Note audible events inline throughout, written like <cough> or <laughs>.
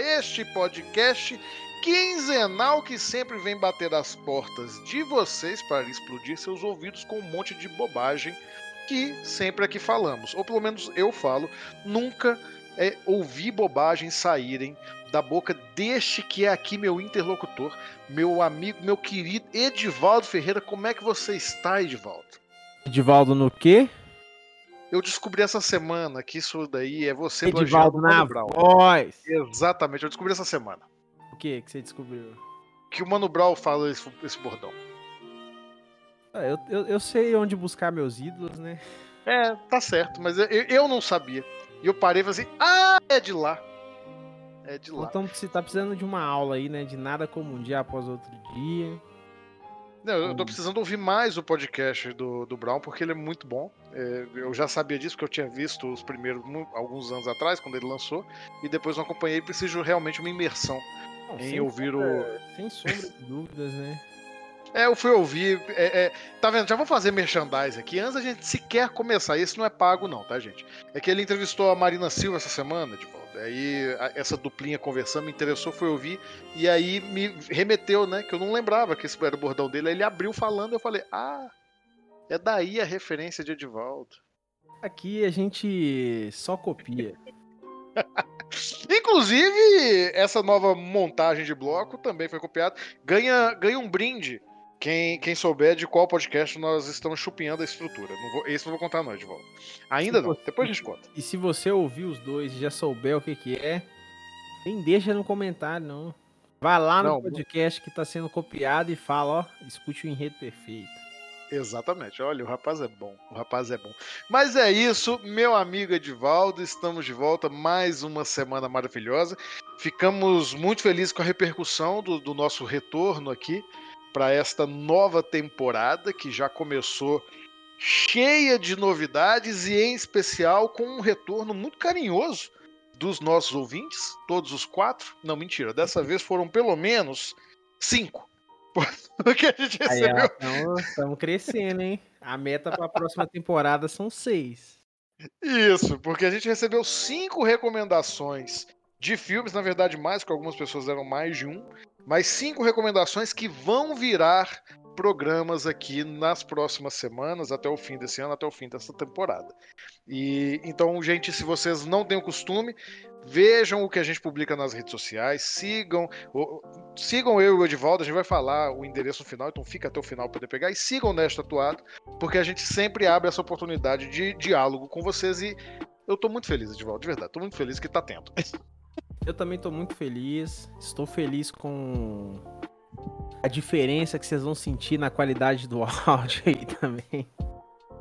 Este podcast quinzenal que sempre vem bater as portas de vocês para explodir seus ouvidos com um monte de bobagem que sempre aqui falamos, ou pelo menos eu falo, nunca é, ouvi bobagens saírem da boca deste que é aqui meu interlocutor, meu amigo, meu querido Edivaldo Ferreira. Como é que você está, Edivaldo? Edivaldo no quê? Eu descobri essa semana que isso daí é você Edivaldo na Mano Brown. voz. Exatamente, eu descobri essa semana. O que que você descobriu? Que o Mano Brown fala esse, esse bordão. Ah, eu, eu, eu sei onde buscar meus ídolos, né? É, tá certo, mas eu, eu não sabia. E eu parei e falei assim: ah, é de lá. É de lá. Então você tá precisando de uma aula aí, né? De nada como um dia após outro dia. Não, eu tô Hum. precisando ouvir mais o podcast do, do Brown, porque ele é muito bom. É, eu já sabia disso, porque eu tinha visto os primeiros alguns anos atrás, quando ele lançou, e depois não acompanhei preciso realmente uma imersão Não, em ouvir o. sombra, sem sombra de dúvidas, né? É, eu fui ouvir. é, é, tá vendo? Já vou fazer merchandise aqui. Antes da gente sequer começar. Esse não é pago, não, tá, gente? É que ele entrevistou a Marina Silva essa semana, de volta. Aí a- essa duplinha conversando me interessou, fui ouvir. E aí me remeteu, né? Que eu não lembrava que esse era o bordão dele. Aí ele abriu falando. Eu falei, ah, é daí a referência de Edivaldo. Aqui a gente só copia. <laughs> Inclusive, essa nova montagem de bloco também foi copiada. Ganha, ganha um brinde. Quem, quem souber de qual podcast nós estamos chupinhando a estrutura. Não vou, esse não vou contar, não, de volta. Ainda Se não, você- depois a gente conta. E se você ouvir os dois e já souber o que que é, nem deixa no comentário, não. Vai lá no Não, podcast que tá sendo copiado e fala, ó, escute o enredo perfeito. Exatamente, olha, o rapaz é bom, o rapaz é bom. Mas é isso, meu amigo Edivaldo, estamos de volta, mais uma semana maravilhosa. Ficamos muito felizes com a repercussão do, do nosso retorno aqui para esta nova temporada que já começou cheia de novidades e em especial com um retorno muito carinhoso dos nossos ouvintes, todos os quatro. Não, mentira, dessa vez foram pelo menos cinco. <laughs> Porque a gente recebeu estamos crescendo, hein? A meta pra próxima temporada são seis. Isso, porque a gente recebeu cinco recomendações de filmes, na verdade mais, porque algumas pessoas deram mais de um, mas cinco recomendações que vão virar programas aqui nas próximas semanas, até o fim desse ano, até o fim dessa temporada. E então, gente, se vocês não têm o costume, vejam o que a gente publica nas redes sociais, sigam, sigam eu e o Edivaldo, a gente vai falar o endereço final, então fica até o final para poder pegar e sigam Nesta Atuado, porque a gente sempre abre essa oportunidade de diálogo com vocês e eu tô muito feliz, Edivaldo, de verdade, tô muito feliz que tá tendo. <laughs> Eu também tô muito feliz. Estou feliz com a diferença que vocês vão sentir na qualidade do <laughs> áudio aí também.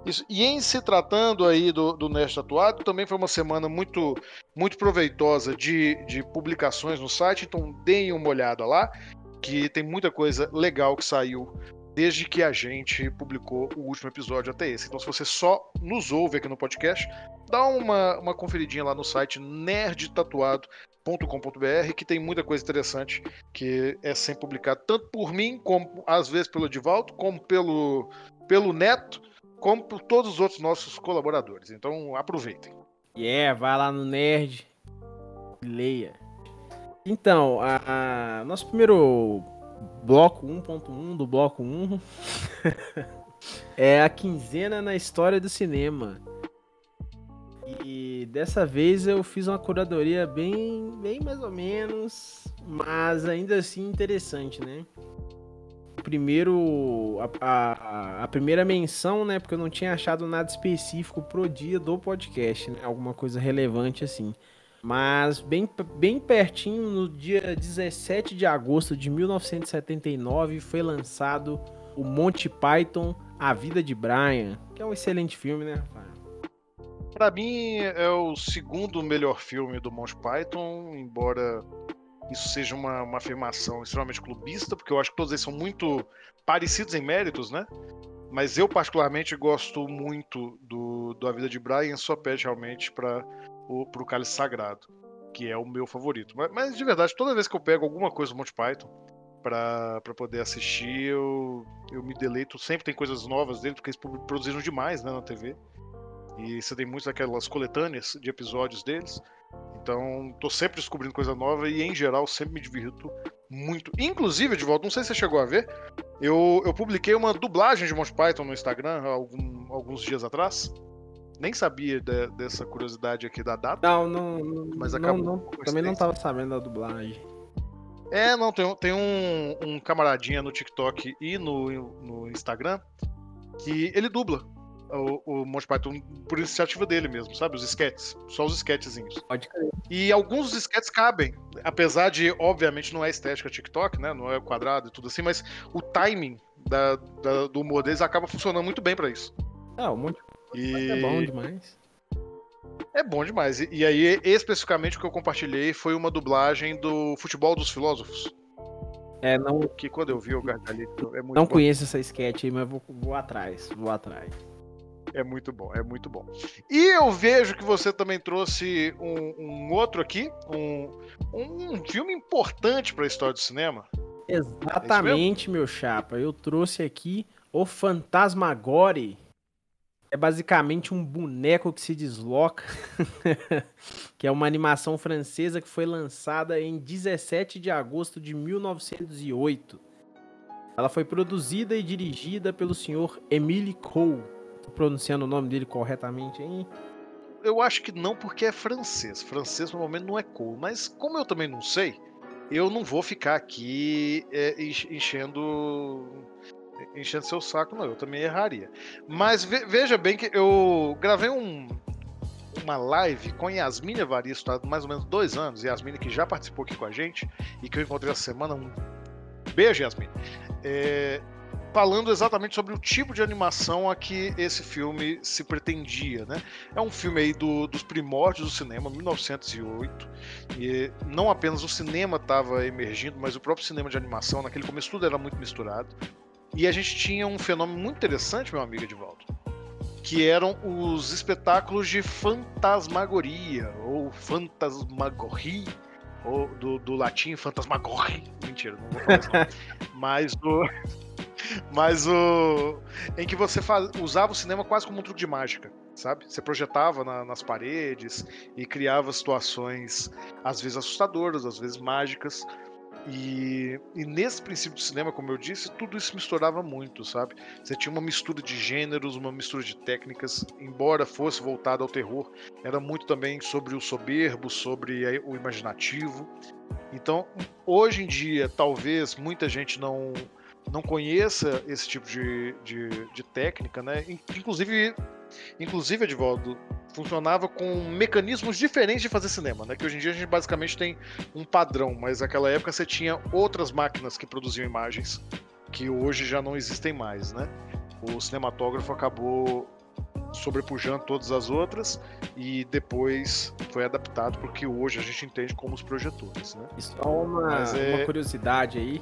Isso. E em se tratando aí do, do Nesta Atuado, também foi uma semana muito, muito proveitosa de, de publicações no site, então deem uma olhada lá, que tem muita coisa legal que saiu desde que a gente publicou o último episódio até esse. Então, se você só nos ouve aqui no podcast, dá uma, uma conferidinha lá no site nerdtatuado.com.br, que tem muita coisa interessante que é sempre publicado, tanto por mim, como às vezes pelo Edivaldo, como pelo, pelo Neto, como por todos os outros nossos colaboradores. Então aproveitem. E é, vai lá no Nerd leia. Então, a, a- nosso primeiro bloco 1.1 do bloco 1 <laughs> É a quinzena na história do cinema. E dessa vez eu fiz uma curadoria bem, bem mais ou menos, mas ainda assim interessante, né? Primeiro, a, a, a, primeira menção, né? Porque eu não tinha achado nada específico pro dia do podcast, né? Alguma coisa relevante assim. Mas bem, bem pertinho, no dia 17 de agosto de 1979, foi lançado o Monty Python, A Vida de Brian, que é um excelente filme, né, Rafael? Pra mim, é o segundo melhor filme do Monty Python, embora isso seja uma, uma afirmação extremamente clubista, porque eu acho que todos eles são muito parecidos em méritos, né? Mas eu, particularmente, gosto muito do, do A Vida de Brian, só pede realmente para o pro Cálice Sagrado, que é o meu favorito. Mas, mas, de verdade, toda vez que eu pego alguma coisa do Monty Python para poder assistir, eu, eu me deleito. Sempre tem coisas novas dele, porque eles produziram demais né, na TV. E você tem muitas daquelas coletâneas de episódios deles. Então, tô sempre descobrindo coisa nova e, em geral, sempre me divirto muito. Inclusive, de volta, não sei se você chegou a ver, eu, eu publiquei uma dublagem de Monty Python no Instagram algum, alguns dias atrás. Nem sabia de, dessa curiosidade aqui da data. Não, não. Mas acabou. Não, não, também não tava sabendo da dublagem. É, não, tem, tem um, um camaradinha no TikTok e no, no Instagram que ele dubla o, o Monty Python por iniciativa dele mesmo, sabe? Os sketches, só os sketchzinhos. Pode crer. E alguns dos sketches cabem, apesar de, obviamente, não é estética TikTok, né? Não é quadrado e tudo assim, mas o timing da, da, do humor deles acaba funcionando muito bem para isso. Ah, o Monty e... é bom demais. É bom demais. E, e aí, especificamente, o que eu compartilhei foi uma dublagem do Futebol dos Filósofos. É, não. Que quando eu vi o Gargalito é muito Não bom. conheço essa sketch aí, mas vou, vou atrás. Vou atrás. É muito bom, é muito bom. E eu vejo que você também trouxe um, um outro aqui, um, um filme importante para a história do cinema. Exatamente, é meu chapa. Eu trouxe aqui o Fantasmagore. É basicamente um boneco que se desloca, <laughs> que é uma animação francesa que foi lançada em 17 de agosto de 1908. Ela foi produzida e dirigida pelo senhor Emile Cole pronunciando o nome dele corretamente hein? Eu acho que não, porque é francês. Francês normalmente não é cool. Mas como eu também não sei, eu não vou ficar aqui é, enchendo enchendo seu saco, não. Eu também erraria. Mas ve veja bem que eu gravei um, uma live com Yasmin Evaristo há mais ou menos dois anos. Yasmin que já participou aqui com a gente e que eu encontrei essa semana. Um beijo, Yasmin. É, falando exatamente sobre o tipo de animação a que esse filme se pretendia, né? É um filme aí do, dos primórdios do cinema, 1908, e não apenas o cinema estava emergindo, mas o próprio cinema de animação, naquele começo tudo era muito misturado. E a gente tinha um fenômeno muito interessante, meu amigo Edvaldo, que eram os espetáculos de fantasmagoria, ou fantasmagoria, ou do, do latim fantasmagoria. Mentira, não vou falar isso. <laughs> Mas do mas o. em que você faz, usava o cinema quase como um truque de mágica, sabe? Você projetava na, nas paredes e criava situações, às vezes assustadoras, às vezes mágicas. E, e, nesse princípio do cinema, como eu disse, tudo isso misturava muito, sabe? Você tinha uma mistura de gêneros, uma mistura de técnicas, embora fosse voltado ao terror, era muito também sobre o soberbo, sobre o imaginativo. Então, hoje em dia, talvez muita gente não não conheça esse tipo de, de, de técnica, né? Inclusive, inclusive, Edvaldo, funcionava com mecanismos diferentes de fazer cinema, né? Que hoje em dia a gente basicamente tem um padrão, mas naquela época você tinha outras máquinas que produziam imagens que hoje já não existem mais, né? O cinematógrafo acabou sobrepujando todas as outras e depois foi adaptado porque hoje a gente entende como os projetores, né? Só uma, é... uma curiosidade aí,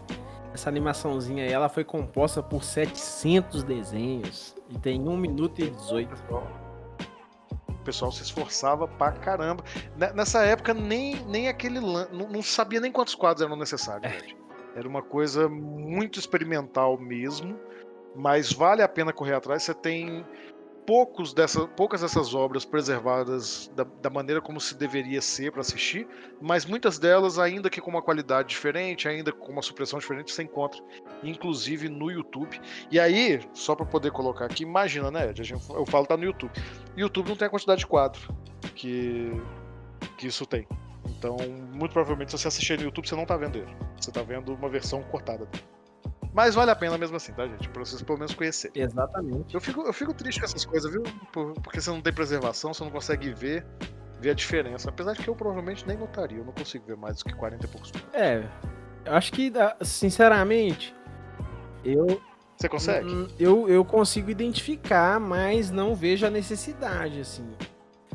essa animaçãozinha aí, ela foi composta por 700 desenhos e tem 1 minuto e 18. O pessoal se esforçava pra caramba. Nessa época, nem, nem aquele. Não, não sabia nem quantos quadros eram necessários. É. Era uma coisa muito experimental mesmo, mas vale a pena correr atrás. Você tem poucos dessa, poucas dessas obras preservadas da, da maneira como se deveria ser para assistir, mas muitas delas, ainda que com uma qualidade diferente, ainda com uma supressão diferente, você encontra, inclusive no YouTube. E aí, só para poder colocar aqui, imagina, né, Ed? Eu falo tá no YouTube. YouTube não tem a quantidade de quadro que, que isso tem. Então, muito provavelmente, se você assistir no YouTube, você não tá vendo ele. Você tá vendo uma versão cortada dele. Mas vale a pena mesmo assim, tá, gente? Pra vocês pelo menos conhecerem. Exatamente. Eu fico, eu fico triste com essas coisas, viu? Porque você não tem preservação, você não consegue ver, ver a diferença. Apesar de que eu provavelmente nem notaria, eu não consigo ver mais do que 40 e poucos minutos. É, eu acho que, sinceramente, eu. Você consegue? Hum, eu, eu consigo identificar, mas não vejo a necessidade, assim.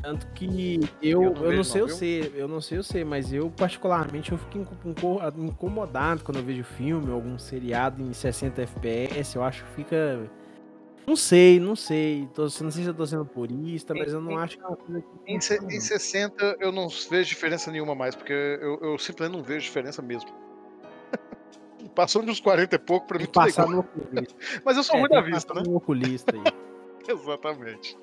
Tanto que eu, eu, eu não sei não, eu sei, eu não sei eu sei, mas eu particularmente eu fico incomodado quando eu vejo filme ou algum seriado em 60 FPS, eu acho que fica não sei, não sei. Tô, não sei se eu tô sendo purista, mas eu não acho que é uma coisa que. Em, em 60 eu não vejo diferença nenhuma mais, porque eu, eu simplesmente não vejo diferença mesmo. <laughs> Passou dos 40 e pouco pra mim. Passar no oculista. <laughs> mas eu sou é, ruim da vista, né? No oculista aí. <laughs> Exatamente.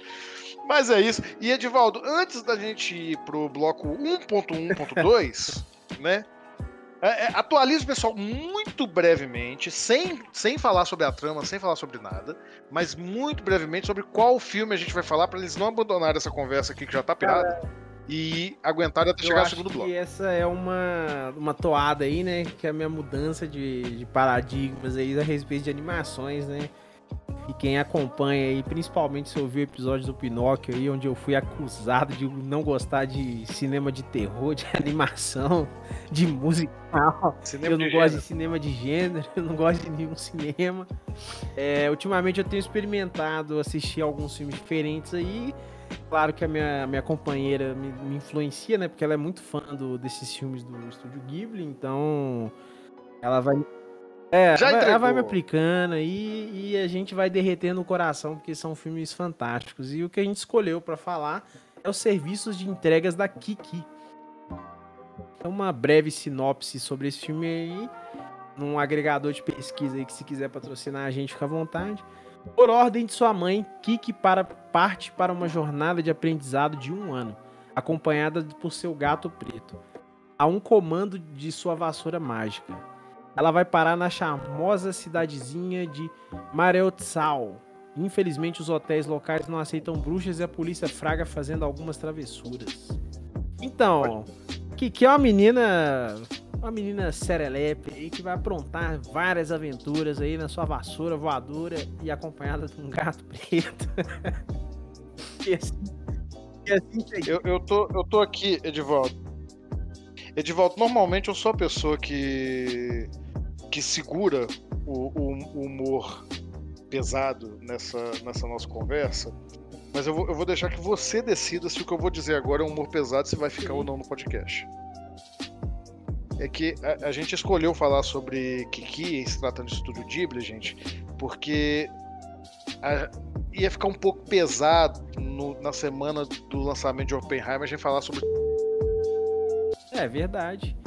Mas é isso. E Edivaldo, antes da gente ir pro bloco 1.1.2, <laughs> né? É, é, atualize o pessoal muito brevemente, sem, sem falar sobre a trama, sem falar sobre nada, mas muito brevemente sobre qual filme a gente vai falar para eles não abandonarem essa conversa aqui que já tá pirada e aguentarem até chegar ao segundo bloco. essa é uma, uma toada aí, né? Que é a minha mudança de, de paradigmas aí a respeito de animações, né? E quem acompanha aí, principalmente se ouviu o episódio do Pinóquio aí, onde eu fui acusado de não gostar de cinema de terror, de <laughs> animação, de musical. Cinema eu não gosto de cinema de gênero, <laughs> eu não gosto de nenhum cinema. É, ultimamente eu tenho experimentado assistir alguns filmes diferentes aí. Claro que a minha, minha companheira me, me influencia, né? Porque ela é muito fã do, desses filmes do Estúdio Ghibli, então ela vai é, Já vai, ela vai me aplicando aí e a gente vai derretendo o coração, porque são filmes fantásticos. E o que a gente escolheu para falar é os serviços de entregas da Kiki. É uma breve sinopse sobre esse filme aí, num agregador de pesquisa aí que se quiser patrocinar a gente, fica à vontade. Por ordem de sua mãe, Kiki para, parte para uma jornada de aprendizado de um ano, acompanhada por seu gato preto, a um comando de sua vassoura mágica ela vai parar na charmosa cidadezinha de Mareotsal. Infelizmente, os hotéis locais não aceitam bruxas e a polícia fraga fazendo algumas travessuras. Então, que, que é uma menina. Uma menina serelepe aí que vai aprontar várias aventuras aí na sua vassoura voadora e acompanhada de um gato preto. <laughs> e assim, e assim eu, eu, tô, eu tô aqui, Edivaldo. Edivaldo, normalmente eu sou a pessoa que que segura o, o, humor pesado nessa, nessa nossa conversa. Mas eu vou, eu vou deixar que você decida se o que eu vou dizer agora é um humor pesado, se vai ficar ou não no podcast. É que a, a gente escolheu falar sobre Kiki, se tratando de estúdio Ghibli, gente, porque a, ia ficar um pouco pesado no, na semana do lançamento de Oppenheimer a gente falar sobre. É verdade.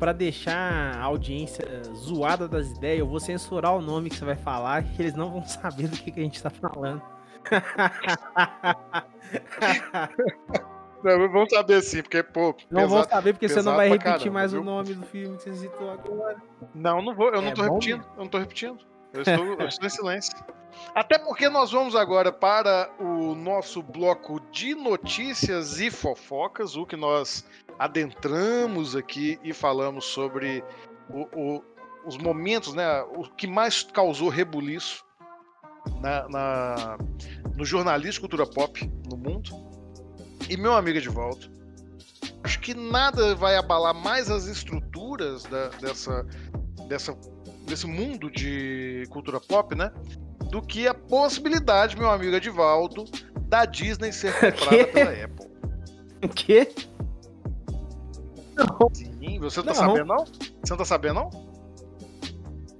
Para deixar a audiência zoada das ideias, eu vou censurar o nome que você vai falar, que eles não vão saber do que, que a gente tá falando. <laughs> Não, vão saber sim, porque, pô. Não vão saber, porque você não vai repetir caramba, mais viu? o nome do filme que você citou agora. Não, não vou, eu é não tô bom, repetindo. Eu não tô repetindo. Eu estou, eu estou em silêncio. Até porque nós vamos agora para o nosso bloco de notícias e fofocas, o que nós adentramos aqui e falamos sobre o, o, os momentos, né, o que mais causou rebuliço na, na, no jornalismo cultura pop no mundo. E meu amigo de volta, acho que nada vai abalar mais as estruturas da, dessa, dessa, desse mundo de cultura pop, né? Do que a possibilidade, meu amigo Edivaldo, da Disney ser <laughs> comprada pela Apple. O quê? Não. Sim, você não tá sabendo não? Você não tá sabendo não?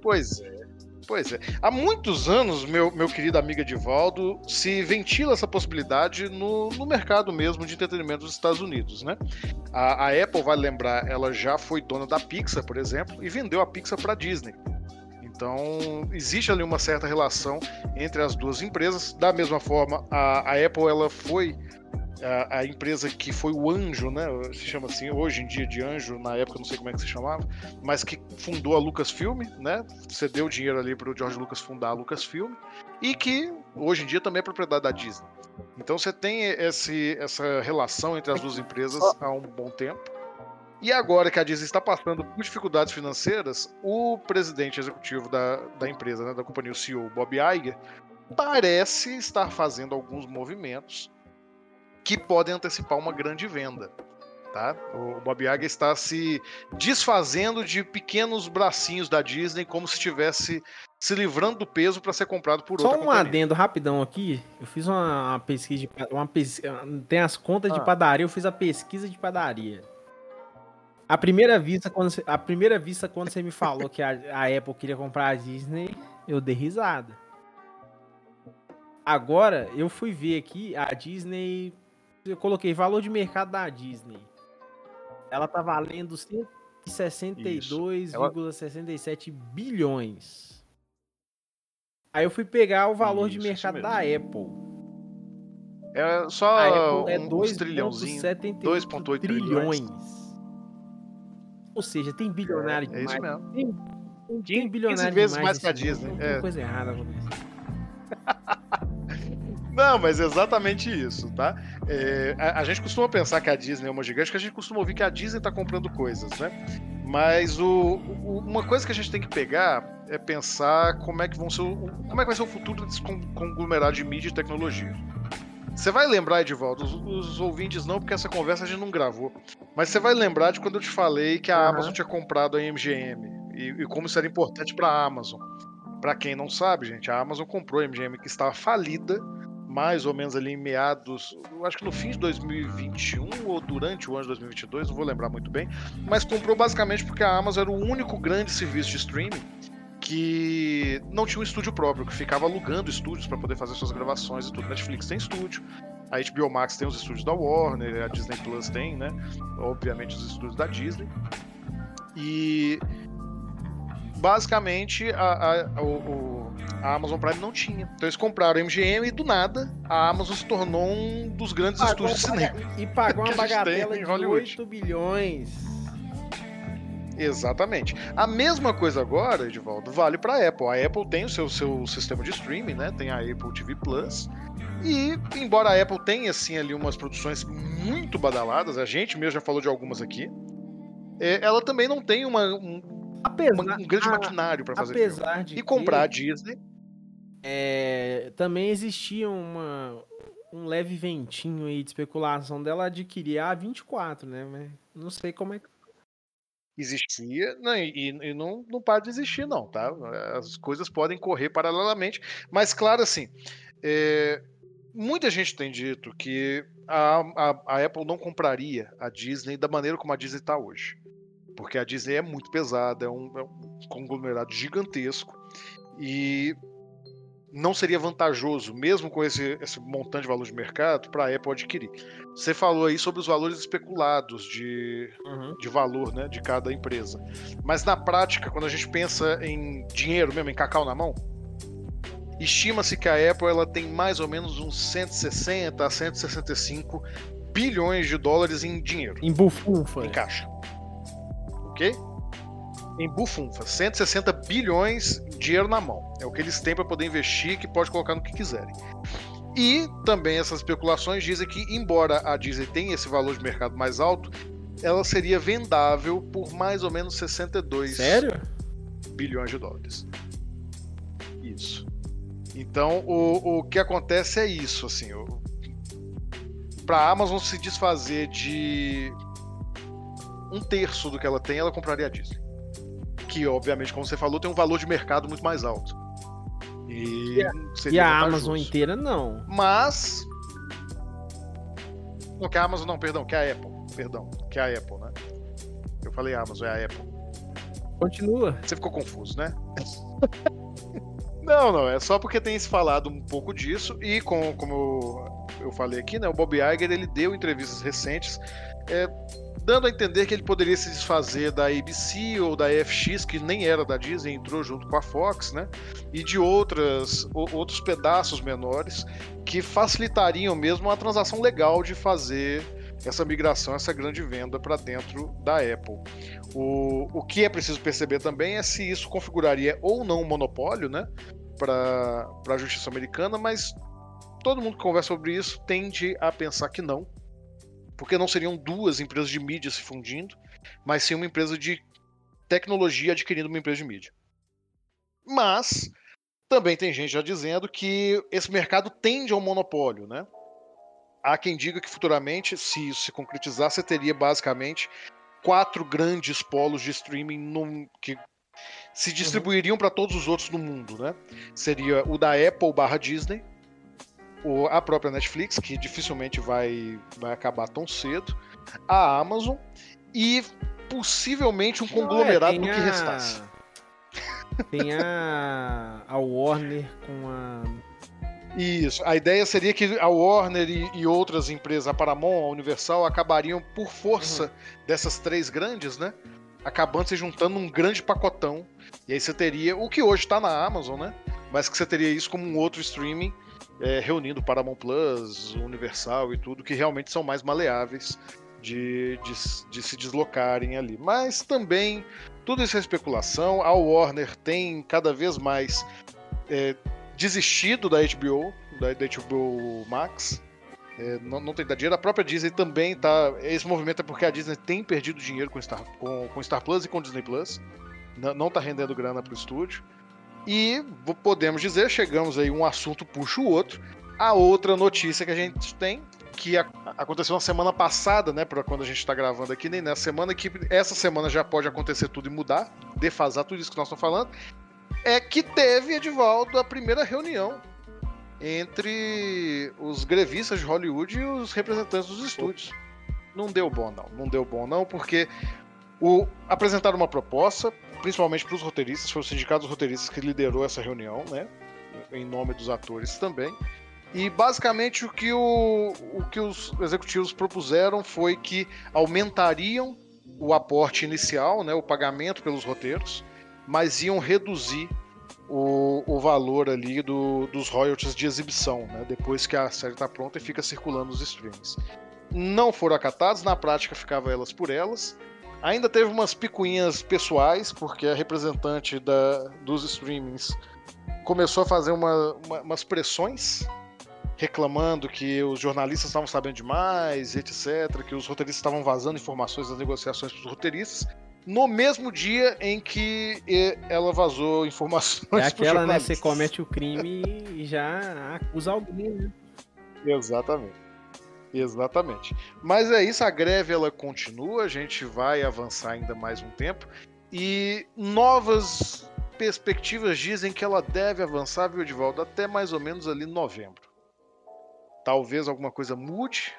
Pois é. Pois é. Há muitos anos, meu, meu querido amigo Edivaldo, se ventila essa possibilidade no, no mercado mesmo de entretenimento dos Estados Unidos, né? A, a Apple, vai lembrar, ela já foi dona da Pixar, por exemplo, e vendeu a Pixar para Disney. Então, existe ali uma certa relação entre as duas empresas. Da mesma forma, a, a Apple ela foi a, a, empresa que foi o anjo, né? Se chama assim hoje em dia de anjo, na época não sei como é que se chamava, mas que fundou a Lucasfilm, né? Cedeu dinheiro ali para o George Lucas fundar a Lucasfilm e que hoje em dia também é propriedade da Disney. Então você tem esse, essa relação entre as duas empresas há um bom tempo. E agora que a Disney está passando por dificuldades financeiras, o presidente executivo da, da empresa, né, da companhia, o CEO Bob Iger, parece estar fazendo alguns movimentos que podem antecipar uma grande venda. Tá? O Bob Iger está se desfazendo de pequenos bracinhos da Disney, como se estivesse se livrando do peso para ser comprado por Só outra um companhia. adendo rapidão aqui. Eu fiz uma, pesquisa, de, uma pesquisa, tem as contas ah. de padaria, eu fiz a pesquisa de padaria. A primeira vista, quando você, a primeira vista, quando você me falou que a, a Apple queria comprar a Disney, eu dei risada. Agora, eu fui ver aqui, a Disney eu coloquei valor de mercado da Disney. Ela tá valendo 162,67 Ela... bilhões. Aí eu fui pegar o valor isso, de mercado da Apple. É só é um, 2, trilhãozinho. 2,8 trilhões. Ou seja, tem bilionário é, demais. É isso mesmo. Tem, tem, tem bilionário vezes mais que a Disney. Tem é. coisa errada <laughs> Não, mas é exatamente isso, tá? É, a, a, gente costuma pensar que a Disney é uma gigante, que a gente costuma ouvir que a Disney está comprando coisas, né? Mas o, o, uma coisa que a gente tem que pegar é pensar como é que vão ser o, como é que vai ser o futuro desse conglomerado de mídia e tecnologia. Você vai lembrar, Edivaldo, os, os, ouvintes não, porque essa conversa a gente não gravou. Mas você vai lembrar de quando eu te falei que a uhum. Amazon tinha comprado a MGM e, e como isso era importante para a Amazon. Para quem não sabe, gente, a Amazon comprou a MGM que estava falida mais ou menos ali em meados, acho que no fim de 2021 ou durante o ano de 2022, não vou lembrar muito bem, mas comprou basicamente porque a Amazon era o único grande serviço de streaming que não tinha um estúdio próprio, que ficava alugando estúdios para poder fazer suas gravações e tudo. Netflix tem estúdio, a HBO Max tem os estúdios da Warner, a Disney Plus tem, né? Obviamente os estúdios da Disney. E basicamente a, a, o, a, Amazon Prime não tinha. Então eles compraram a MGM e do nada a Amazon se tornou um dos grandes pagou estúdios de cinema. E pagou <laughs> uma bagatela de 8 bilhões. Exatamente. A mesma coisa agora, Edivaldo, vale para a Apple. A Apple tem o seu, seu sistema de streaming, né? Tem a Apple TV Plus. E, embora a Apple tenha, assim, ali umas produções muito badaladas, a gente mesmo já falou de algumas aqui, é, ela também não tem uma, um, apesar, uma, um grande a, maquinário para fazer apesar filme. De e comprar que, a Disney. É, também existia uma, um leve ventinho aí de especulação dela adquirir a 24, né? Mas não sei como é que. Existia, não, e, e não, não para de existir, não, tá? As coisas podem correr paralelamente, mas claro, assim, é, muita gente tem dito que a, a, a Apple não compraria a Disney da maneira como a Disney está hoje. Porque a Disney é muito pesada, é um, é um conglomerado gigantesco e não seria vantajoso, mesmo com esse, esse montante de valor de mercado, para a Apple adquirir. Você falou aí sobre os valores especulados de, uhum. de valor né, de cada empresa. Mas na prática, quando a gente pensa em dinheiro mesmo, em cacau na mão, estima-se que a Apple ela tem mais ou menos uns 160 a 165 bilhões de dólares em dinheiro. Em bufunfa. Em caixa ok? Em bufunfa, 160 bilhões dinheiro na mão. É o que eles têm para poder investir, que pode colocar no que quiserem. E também essas especulações dizem que, embora a Disney tenha esse valor de mercado mais alto, ela seria vendável por mais ou menos 62 Sério? bilhões de dólares. Isso. Então, o, o que acontece é isso, assim, para a Amazon se desfazer de um terço do que ela tem, ela compraria a Disney. Que, obviamente, como você falou, tem um valor de mercado muito mais alto. E, e a Amazon inteira não. Mas. Não, que a Amazon não, perdão, que a Apple. Perdão, que a Apple, né? Eu falei Amazon, é a Apple. Continua. Você ficou confuso, né? <laughs> não, não, é só porque tem se falado um pouco disso e com, como eu, eu falei aqui, né, o Bob Iger ele deu entrevistas recentes é, dando a entender que ele poderia se desfazer da ABC ou da FX, que nem era da Disney, entrou junto com a Fox, né? E de outras, outros pedaços menores que facilitariam mesmo a transação legal de fazer essa migração, essa grande venda para dentro da Apple. O, o que é preciso perceber também é se isso configuraria ou não um monopólio, né? Para a justiça americana, mas todo mundo que conversa sobre isso tende a pensar que não, porque não seriam duas empresas de mídia se fundindo, mas sim uma empresa de tecnologia adquirindo uma empresa de mídia. Mas também tem gente já dizendo que esse mercado tende ao monopólio, né? Há quem diga que futuramente, se isso se concretizar, você teria basicamente quatro grandes polos de streaming que se distribuiriam uhum. para todos os outros no mundo, né? Seria o da Apple barra Disney, o, a própria Netflix, que dificilmente vai, vai acabar tão cedo, a Amazon e possivelmente um conglomerado do que a... restasse. Tem a, a Warner com a. Isso. A ideia seria que a Warner e, e outras empresas, a Paramount, a Universal, acabariam por força uhum. dessas três grandes, né? Acabando se juntando num grande pacotão. E aí você teria o que hoje está na Amazon, né? Mas que você teria isso como um outro streaming é, reunindo Paramount Plus, Universal e tudo, que realmente são mais maleáveis de, de, de, se deslocarem ali. Mas também, tudo isso é especulação. A Warner tem cada vez mais é, desistido da HBO, da, da HBO Max. É, não, não, tem dado dinheiro. A própria Disney também tá. Esse movimento é porque a Disney tem perdido dinheiro com Star, com, com Star Plus e com Disney Plus. Não, não tá rendendo grana pro estúdio. E podemos dizer, chegamos aí, um assunto puxa o outro. A outra notícia que a gente tem, que aconteceu na semana passada, né, para quando a gente está gravando aqui, nem nessa semana, que essa semana já pode acontecer tudo e mudar, defasar tudo isso que nós estamos falando, é que teve, Edivaldo, a primeira reunião entre os grevistas de Hollywood e os representantes dos estúdios. Não deu bom, não. Não deu bom, não, porque o, apresentaram uma proposta, principalmente para os roteiristas, foi o sindicato dos roteiristas que liderou essa reunião, né? Em nome dos atores também. E basicamente o que, o, o que os executivos propuseram foi que aumentariam o aporte inicial, né, o pagamento pelos roteiros, mas iam reduzir o, o valor ali do, dos royalties de exibição, né, depois que a série está pronta e fica circulando nos streams. Não foram acatados, na prática ficava elas por elas. Ainda teve umas picuinhas pessoais, porque a representante da, dos streamings começou a fazer uma, uma, umas pressões reclamando que os jornalistas estavam sabendo demais, etc., que os roteiristas estavam vazando informações das negociações para os roteiristas, no mesmo dia em que ela vazou <laughs> informações. É aquela, né? Você comete o crime e já acusa alguém, né? Exatamente. Exatamente. Mas é isso, a greve ela continua, a gente vai avançar ainda mais um tempo e novas perspectivas dizem que ela deve avançar, viu, Edivaldo, até mais ou menos ali novembro. Talvez alguma coisa mude,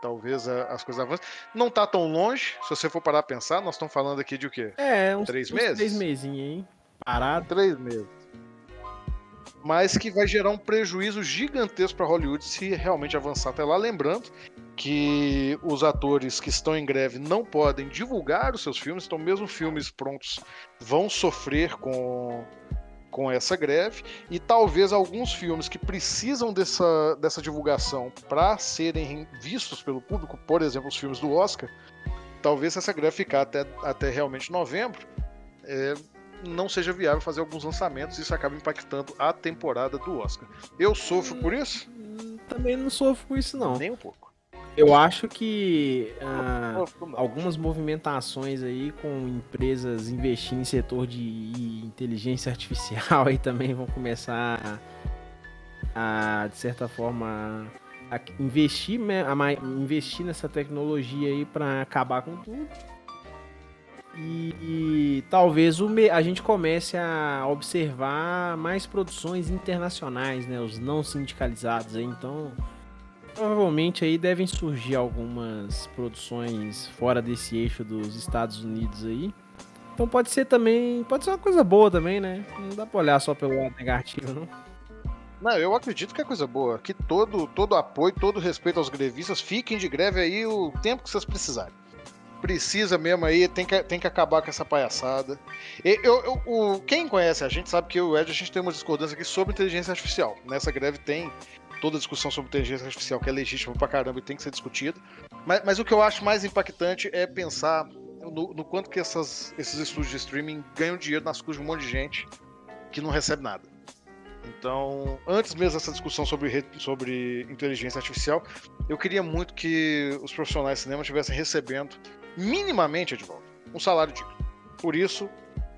talvez as coisas avancem. Não está tão longe, se você for parar a pensar, nós estamos falando aqui de o quê? É, uns três uns meses? Três mesinhos, hein? Parado. Três meses mas que vai gerar um prejuízo gigantesco para Hollywood se realmente avançar até lá. Lembrando que os atores que estão em greve não podem divulgar os seus filmes, então, mesmo filmes prontos vão sofrer com, com essa greve, e talvez alguns filmes que precisam dessa, dessa divulgação para serem vistos pelo público, por exemplo, os filmes do Oscar, talvez essa greve ficar até, até realmente novembro. É, não seja viável fazer alguns lançamentos e isso acaba impactando a temporada do Oscar. Eu sofro por isso? Também não sofro por isso, não. Nem um pouco. Eu acho que ah, algumas movimentações aí com empresas investindo em setor de inteligência artificial aí também vão começar a, a de certa forma, a investir, a investir nessa tecnologia aí para acabar com tudo. E, e, talvez o, a gente comece a observar mais produções internacionais, né? Os não sindicalizados aí, então provavelmente aí devem surgir algumas produções fora desse eixo dos Estados Unidos aí. Então pode ser também, pode ser uma coisa boa também, né? Não dá pra olhar só pelo lado negativo, não. Não, eu acredito que é coisa boa. Que todo, todo apoio, todo respeito aos grevistas, fiquem de greve aí o tempo que vocês precisarem. Precisa mesmo aí, tem que, tem que acabar com essa palhaçada. Eu, eu, o, quem conhece a gente sabe que o Ed, a gente tem uma discordância aqui sobre inteligência artificial. Nessa greve tem toda a discussão sobre inteligência artificial, que é legítima pra caramba e tem que ser discutida. Mas, mas o que eu acho mais impactante é pensar no, no quanto que essas, esses estúdios de streaming ganham dinheiro nas custas de um monte de gente que não recebe nada. Então, antes mesmo dessa discussão sobre, sobre inteligência artificial, eu queria muito que os profissionais de cinema estivessem recebendo minimamente, Edvaldo, um salário digno. Por isso,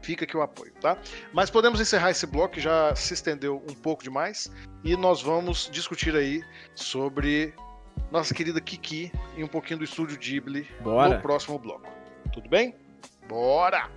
fica aqui o apoio, tá? Mas podemos encerrar esse bloco que já se estendeu um pouco demais e nós vamos discutir aí sobre nossa querida Kiki e um pouquinho do estúdio Ghibli Bora. no próximo bloco. Tudo bem? Bora!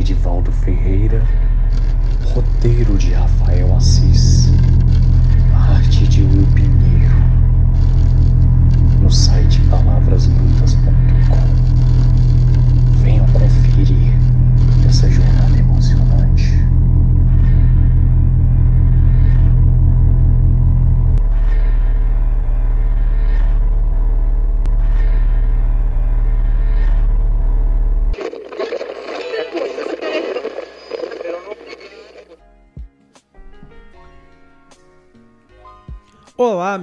Edivaldo Ferreira, roteiro de Rafael Assis. Arte de Will Pinheiro. No site palavrasbrutas.com. Venham conferir essa jornada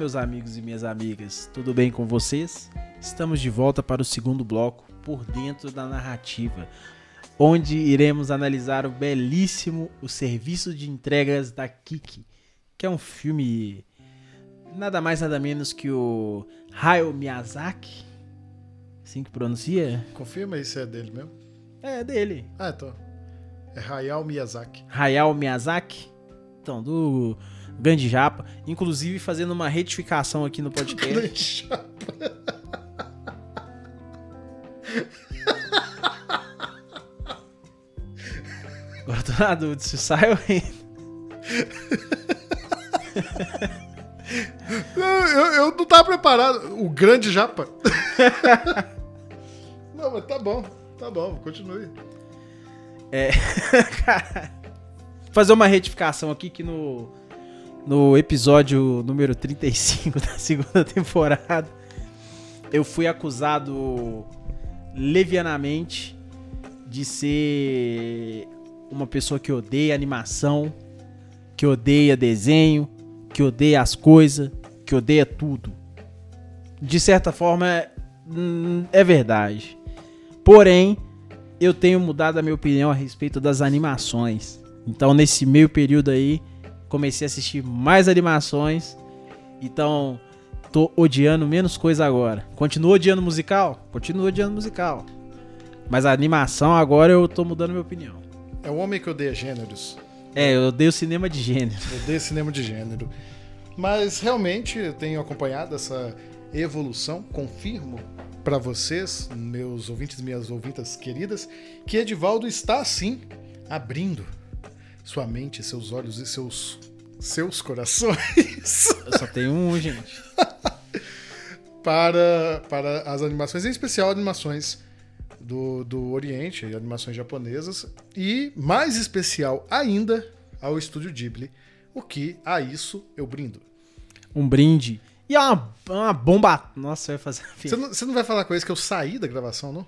meus amigos e minhas amigas, tudo bem com vocês? Estamos de volta para o segundo bloco, Por Dentro da Narrativa, onde iremos analisar o belíssimo O Serviço de Entregas da Kiki, que é um filme nada mais nada menos que o Hayao Miyazaki, assim que pronuncia? Confirma aí se é dele mesmo. É dele, Ah, então. É Hayao Miyazaki. Hayao Miyazaki, então, do Grande Japa, inclusive fazendo uma retificação aqui no podcast. Agora eu tô na dúvida se sai ou entra. Eu, eu, eu não tava preparado. O grande japa. <laughs> não, mas tá bom. Tá bom, continue. <laughs> Cara, fazer uma retificação aqui que no, no episódio número 35 <laughs> da segunda temporada eu fui acusado levianamente de ser uma pessoa que odeia animação, que odeia desenho, que odeia as coisas, que odeia tudo. De certa forma, hum, é verdade. Porém, eu tenho mudado a minha opinião a respeito das animações. Então, nesse meio período aí, comecei a assistir mais animações. Então, tô odiando menos coisa agora. Continuo odiando musical? Continuo odiando musical. Mas a animação agora eu tô mudando minha opinião. É o homem que odeia gêneros. É, eu odeio cinema de gênero. Eu odeio cinema de gênero. Mas realmente eu tenho acompanhado essa evolução. Confirmo para vocês, meus ouvintes e minhas ouvintas queridas, que Edivaldo está sim abrindo sua mente, seus olhos e seus seus corações Eu só tenho um, gente. <laughs> para, para as animações, em especial animações do, do Oriente, animações japonesas, e mais especial ainda ao estúdio Ghibli, o que a isso eu brindo. Um brinde. E é uma, uma bomba. Nossa, eu ia fazer. Você não, você não vai falar com isso que eu saí da gravação, não?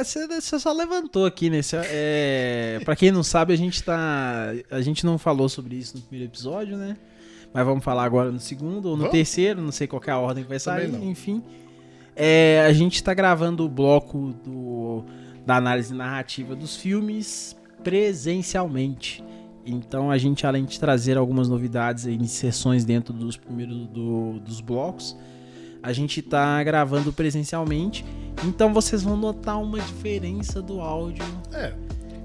É, você, só levantou aqui nesse. É, pra quem não sabe, a gente tá. A gente não falou sobre isso no primeiro episódio, né? Mas vamos falar agora no segundo ou no Vamos? terceiro, não sei qual é a ordem que vai sair, enfim. É, a gente tá gravando o bloco do, da análise narrativa dos filmes presencialmente. Então a gente, além de trazer algumas novidades e inserções dentro dos primeiros do- dos blocos, a gente tá gravando presencialmente Então vocês vão notar uma diferença do áudio É.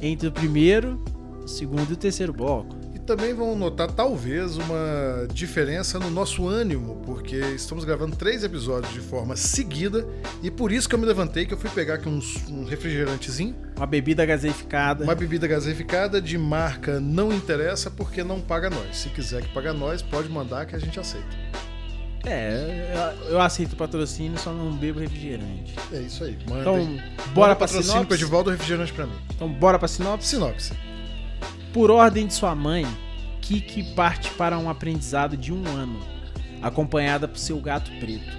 entre o primeiro, o segundo e o terceiro bloco. E também vão notar, talvez, uma diferença no nosso ânimo, porque estamos gravando três episódios de forma seguida, e por isso que eu me levantei, que eu fui pegar aqui uns, um refrigerantezinho, Uma bebida gaseificada. uma bebida gaseificada de marca não interessa, porque não paga nós. Se quiser que paga nós, pode mandar que a gente aceita. É, eu, eu aceito o patrocínio, só não bebo refrigerante. É isso aí. Manda Então, aí. bora Manda pra patrocínio sinopse? com Edivaldo refrigerante pra mim. Então bora pra sinopse? Sinopse. Por ordem de sua mãe, Kiki parte para um aprendizado de um ano, acompanhada por seu gato preto.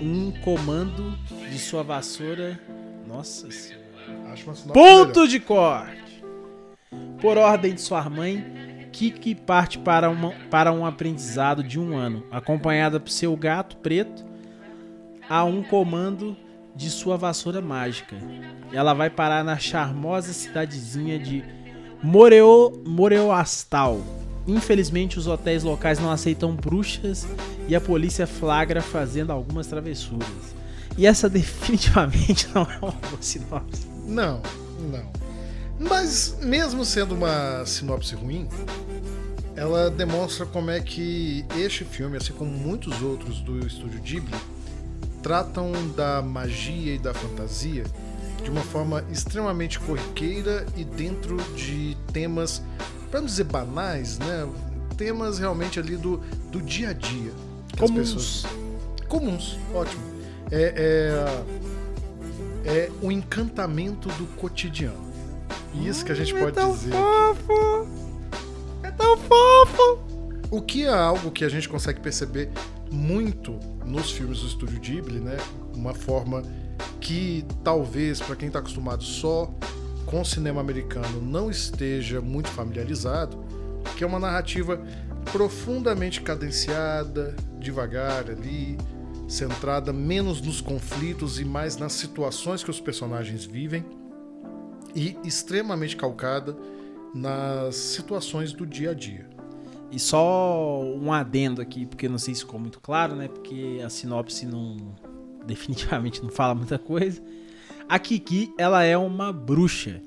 Um comando de sua vassoura. Nossa senhora. Ponto de corte! Por ordem de sua mãe, Kiki parte para, uma, para um aprendizado de um ano, acompanhada por seu gato preto, a um comando de sua vassoura mágica. Ela vai parar na charmosa cidadezinha de Moreo, Moreoastal. Infelizmente, os hotéis locais não aceitam bruxas e a polícia flagra fazendo algumas travessuras. E essa <laughs> definitivamente não é uma boa sinopse. Não, não. Mas mesmo sendo uma sinopse ruim, ela demonstra como é que este filme, assim como muitos outros do estúdio Ghibli, tratam da magia e da fantasia de uma forma extremamente corriqueira e dentro de temas, para não dizer banais, né? Temas realmente ali do, do dia a dia. as pessoas Comuns. comuns, ótimo. É, é, é o encantamento do cotidiano. Isso que a gente é pode tão dizer. fofo! É tão fofo! O que é algo que a gente consegue perceber muito nos filmes do estúdio Ghibli, né? Uma forma que talvez para quem está acostumado só com o cinema americano não esteja muito familiarizado, que é uma narrativa profundamente cadenciada, devagar ali, centrada menos nos conflitos e mais nas situações que os personagens vivem e extremamente calcada nas situações do dia a dia. E só um adendo aqui, porque não sei se ficou muito claro, né? Porque a sinopse não. <laughs> Definitivamente não fala muita coisa. A Kiki, ela é uma bruxa.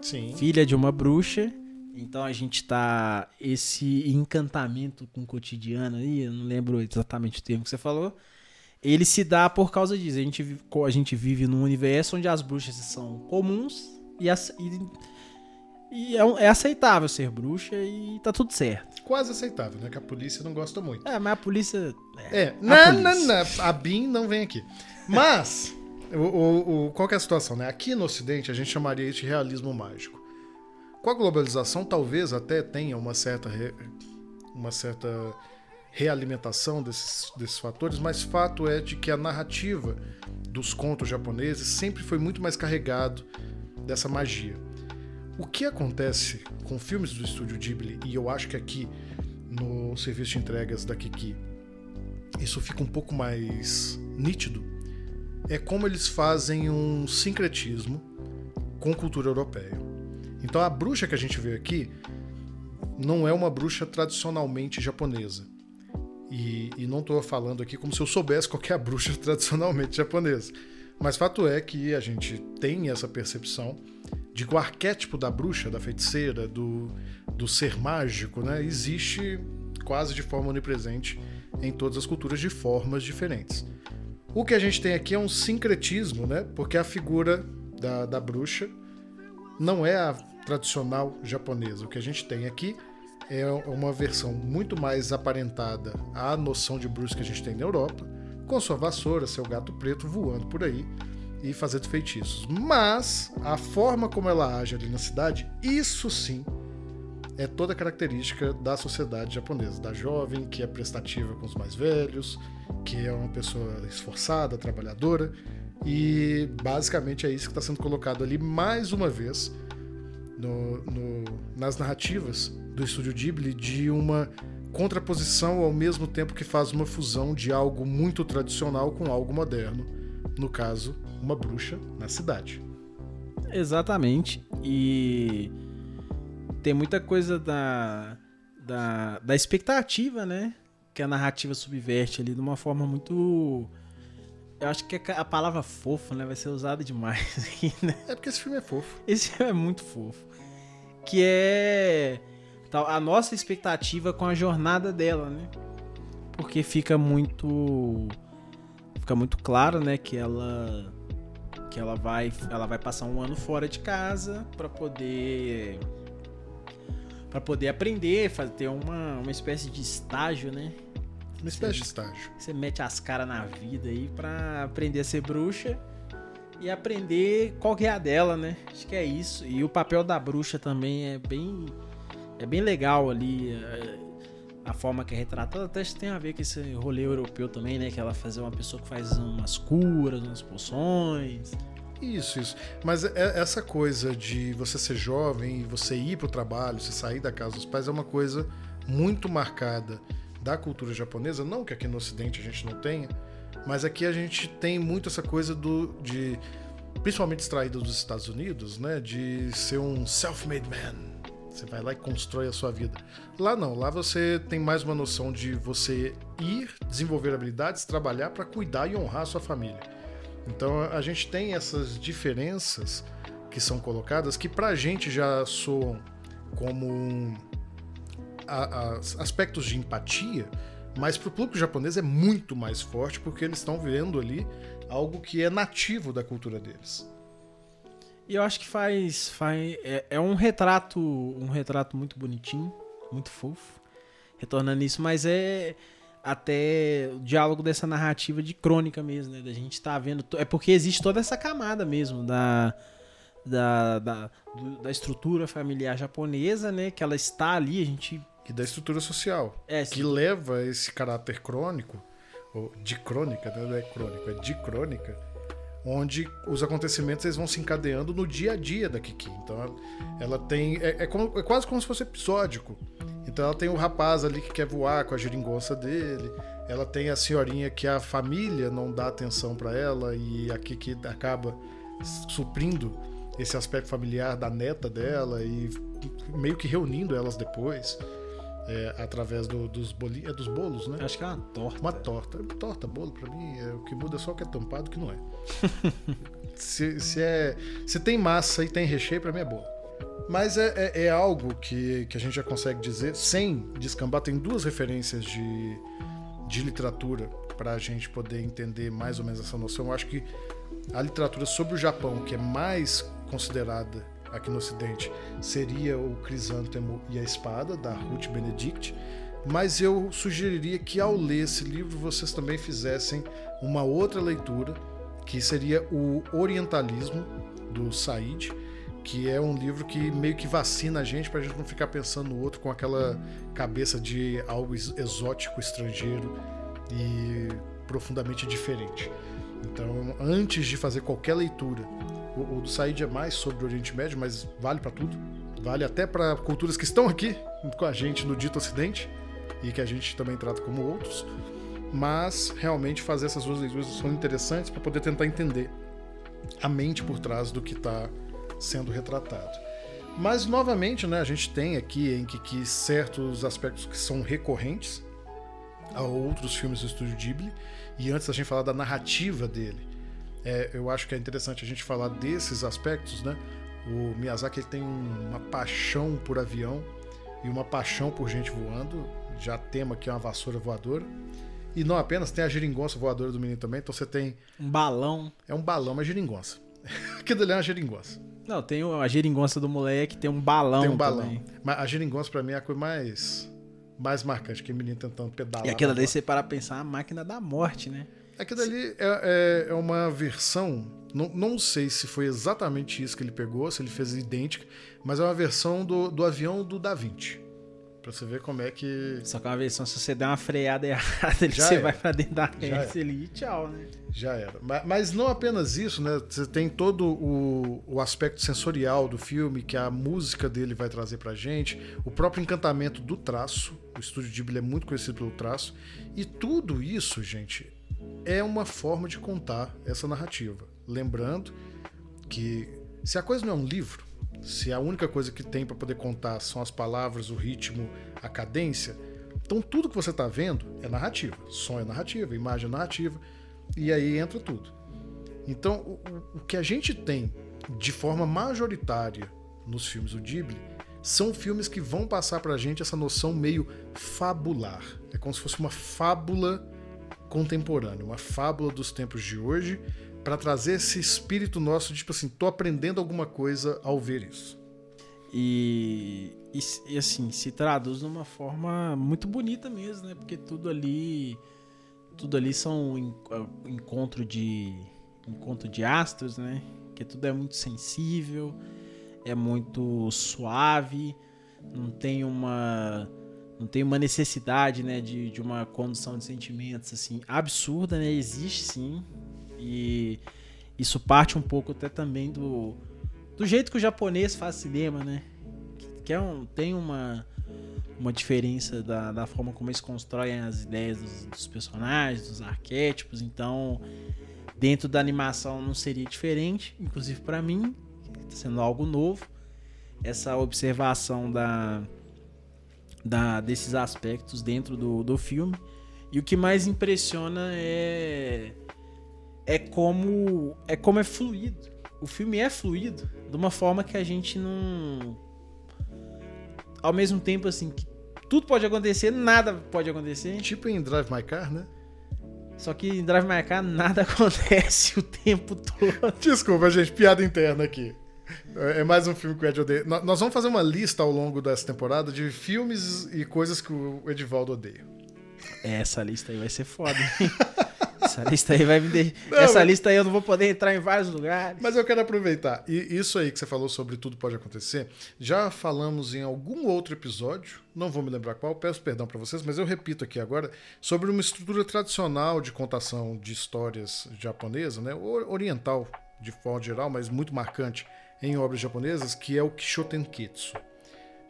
Sim. Filha de uma bruxa. Então a gente tá. Esse encantamento com o cotidiano aí, eu não lembro exatamente o termo que você falou. Ele se dá por causa disso. A gente, vive- a gente vive num universo onde as bruxas são comuns e, e, e é, é aceitável ser bruxa e tá tudo certo. Quase aceitável, né? Que a polícia não gosta muito. É, mas a polícia. É, a não, não, não. A BIM não vem aqui. Mas, o, o- o- qual é a situação, né? Aqui no Ocidente a gente chamaria isso de realismo mágico. Com a globalização, talvez até tenha uma certa, uma certa realimentação desses, desses fatores, mas fato é de que a narrativa dos contos japoneses sempre foi muito mais carregado dessa magia. O que acontece com filmes do estúdio Ghibli, e eu acho que aqui no serviço de entregas da Kiki isso fica um pouco mais nítido, é como eles fazem um sincretismo com cultura europeia. Então a bruxa que a gente vê aqui não é uma bruxa tradicionalmente japonesa. E, e não estou falando aqui como se eu soubesse qual é a bruxa tradicionalmente japonesa. Mas fato é que a gente tem essa percepção de que o arquétipo da bruxa, da feiticeira, do, do ser mágico, né, existe quase de forma onipresente em todas as culturas de formas diferentes. O que a gente tem aqui é um sincretismo, né? Porque a figura da, da bruxa não é a tradicional japonesa. O que a gente tem aqui é uma versão muito mais aparentada à noção de bruxa que a gente tem na Europa, com sua vassoura, seu gato preto voando por aí e fazendo feitiços. Mas a forma como ela age ali na cidade, isso sim é toda característica da sociedade japonesa, da jovem que é prestativa com os mais velhos, que é uma pessoa esforçada, trabalhadora, e basicamente é isso que está sendo colocado ali mais uma vez no- no- nas narrativas do estúdio Ghibli de uma contraposição ao mesmo tempo que faz uma fusão de algo muito tradicional com algo moderno, no caso, uma bruxa na cidade. Exatamente. E tem muita coisa da, da, da expectativa, né? Que a narrativa subverte ali de uma forma muito Eu acho que a palavra fofo, né, vai ser usada demais <laughs> aqui, né? É porque esse filme é fofo. Esse filme é muito fofo. Que é a nossa expectativa com a jornada dela, né? Porque fica muito fica muito claro, né, que ela que ela vai ela vai passar um ano fora de casa para poder para poder aprender, fazer ter uma, uma espécie de estágio, né? Uma espécie de estágio. Você mete as caras na vida aí pra aprender a ser bruxa e aprender qual que é a dela, né? Acho que é isso. E o papel da bruxa também é bem é bem legal ali. É, a forma que é retratada até tem a ver com esse rolê europeu também, né? Que ela fazer uma pessoa que faz umas curas, umas poções. Isso, isso. Mas é, essa coisa de você ser jovem você ir pro trabalho, você sair da casa dos pais é uma coisa muito marcada da cultura japonesa, não que aqui no Ocidente a gente não tenha, mas aqui a gente tem muito essa coisa do de principalmente extraída dos Estados Unidos, né, de ser um self-made man. Você vai lá e constrói a sua vida. Lá não, lá você tem mais uma noção de você ir, desenvolver habilidades, trabalhar para cuidar e honrar a sua família. Então a gente tem essas diferenças que são colocadas que pra gente já soam como um, a, a, aspectos de empatia, mas para o público japonês é muito mais forte porque eles estão vendo ali algo que é nativo da cultura deles. E eu acho que faz, faz é, é, um retrato, um retrato muito bonitinho, muito fofo, retornando isso, mas é até o diálogo dessa narrativa de crônica mesmo, né? Da gente tá vendo, é porque existe toda essa camada mesmo da da, da, da estrutura familiar japonesa, né? Que ela está ali, a gente e da estrutura social, é, que leva esse caráter crônico, ou de crônica, né? não é crônico, é de crônica, onde os acontecimentos eles vão se encadeando no dia a dia da Kiki. Então ela tem. É, é, como, é, quase como se fosse episódico. Então ela tem o rapaz ali que quer voar com a geringonça dele. Ela tem a senhorinha que a família não dá atenção para ela e a Kiki acaba suprindo esse aspecto familiar da neta dela e meio que reunindo elas depois é, através do, dos, boli, é dos bolos, né? Acho que é uma torta. Uma torta. Torta, bolo, pra mim, é, o que muda é só que é tampado que não é. <laughs> se, se, é. Se tem massa e tem recheio, pra mim é bolo. Mas é, é, é, algo que, que a gente já consegue dizer, sem descambar, tem duas referências de, de literatura para a gente poder entender mais ou menos essa noção. Eu acho que a literatura sobre o Japão, que é mais considerada aqui no Ocidente seria o Crisântemo e a Espada, da Ruth Benedict. Mas eu sugeriria que ao ler esse livro vocês também fizessem uma outra leitura, que seria o Orientalismo, do Said, que é um livro que meio que vacina a gente para a gente não ficar pensando no outro com aquela cabeça de algo exótico, estrangeiro e profundamente diferente. Então, antes de fazer qualquer leitura o, o do Said é mais sobre o Oriente Médio, mas vale para tudo. Vale até para culturas que estão aqui com a gente no dito Ocidente e que a gente também trata como outros. Mas realmente fazer essas duas leituras são interessantes para poder tentar entender a mente por trás do que está sendo retratado. Mas novamente, né, a gente tem aqui em que, que certos aspectos que são recorrentes a outros filmes do estúdio Ghibli. E antes a gente falar da narrativa dele, é, eu acho que é interessante a gente falar desses aspectos, né? O Miyazaki ele tem uma paixão por avião e uma paixão por gente voando. Já tema que é uma vassoura voadora. E não apenas, tem a geringonça voadora do menino também. Então você tem. Um balão. É um balão, uma geringonça. <laughs> Aquilo ali é uma geringonça. Não, tem a geringonça do moleque, tem um balão. Tem um balão. Também. Mas a geringonça pra mim é a coisa mais. Mais marcante, que o menino tentando pedalar. E aquilo ali, você para pensar, a máquina da morte, né? Aquilo ali é, é, é uma versão. Não, não sei se foi exatamente isso que ele pegou, se ele fez idêntica, mas é uma versão do, do avião do Da Vinci. Pra você ver como é que. Só que é uma versão, se você der uma freada errada, <laughs> ele, você era. vai pra dentro da hélice ali e tchau, né? Já era. Mas, mas, não apenas isso, né? Você tem todo o, o aspecto sensorial do filme, que a música dele vai trazer pra gente, o próprio encantamento do traço. O estúdio Ghibli é muito conhecido pelo traço. E tudo isso, gente, é uma forma de contar essa narrativa. Lembrando que se a coisa não é um livro, se a única coisa que tem para poder contar são as palavras, o ritmo, a cadência, então tudo que você está vendo é narrativa. Som é narrativa, imagem é narrativa. e aí entra tudo. Então, o, o que a gente tem de forma majoritária nos filmes do Ghibli são filmes que vão passar pra gente essa noção meio fabular. É como se fosse uma fábula contemporânea, uma fábula dos tempos de hoje, para trazer esse espírito nosso de tipo assim, tô aprendendo alguma coisa ao ver isso. E, e, e, assim, se traduz de uma forma muito bonita mesmo, né? Porque tudo ali. Tudo ali são um encontro de. encontro de astros, né? Que tudo é muito sensível, é muito suave, não tem uma. Não tem uma necessidade, né, de, de uma condução de sentimentos assim absurda, né? Existe sim. E isso parte um pouco até também do, do jeito que o japonês faz cinema, né? Que é um, tem uma, uma diferença da, da forma como eles constroem as ideias dos, dos personagens, dos arquétipos. Então, dentro da animação não seria diferente, inclusive para mim, tá sendo algo novo. Essa observação da, da desses aspectos dentro do, do filme. E o que mais impressiona é é como é como é fluido o filme é fluido de uma forma que a gente não. Ao mesmo tempo, assim, que tudo pode acontecer, nada pode acontecer. Tipo em Drive My Car, né? Só que em Drive My Car nada <laughs> acontece o tempo todo. Desculpa, gente, piada interna aqui. É mais um filme que o Ed odeia. Nós vamos fazer uma lista ao longo dessa temporada de filmes e coisas que o Edivaldo odeia. Essa lista aí vai ser foda, hein? <laughs> Essa lista aí vai me de... não, Essa mas... lista aí eu não vou poder entrar em vários lugares. Mas eu quero aproveitar. E isso aí que você falou sobre tudo pode acontecer, já falamos em algum outro episódio, não vou me lembrar qual, peço perdão para vocês, mas eu repito aqui agora, sobre uma estrutura tradicional de contação de histórias japonesa, né, oriental de forma geral, mas muito marcante em obras japonesas, que é o Kishotenketsu.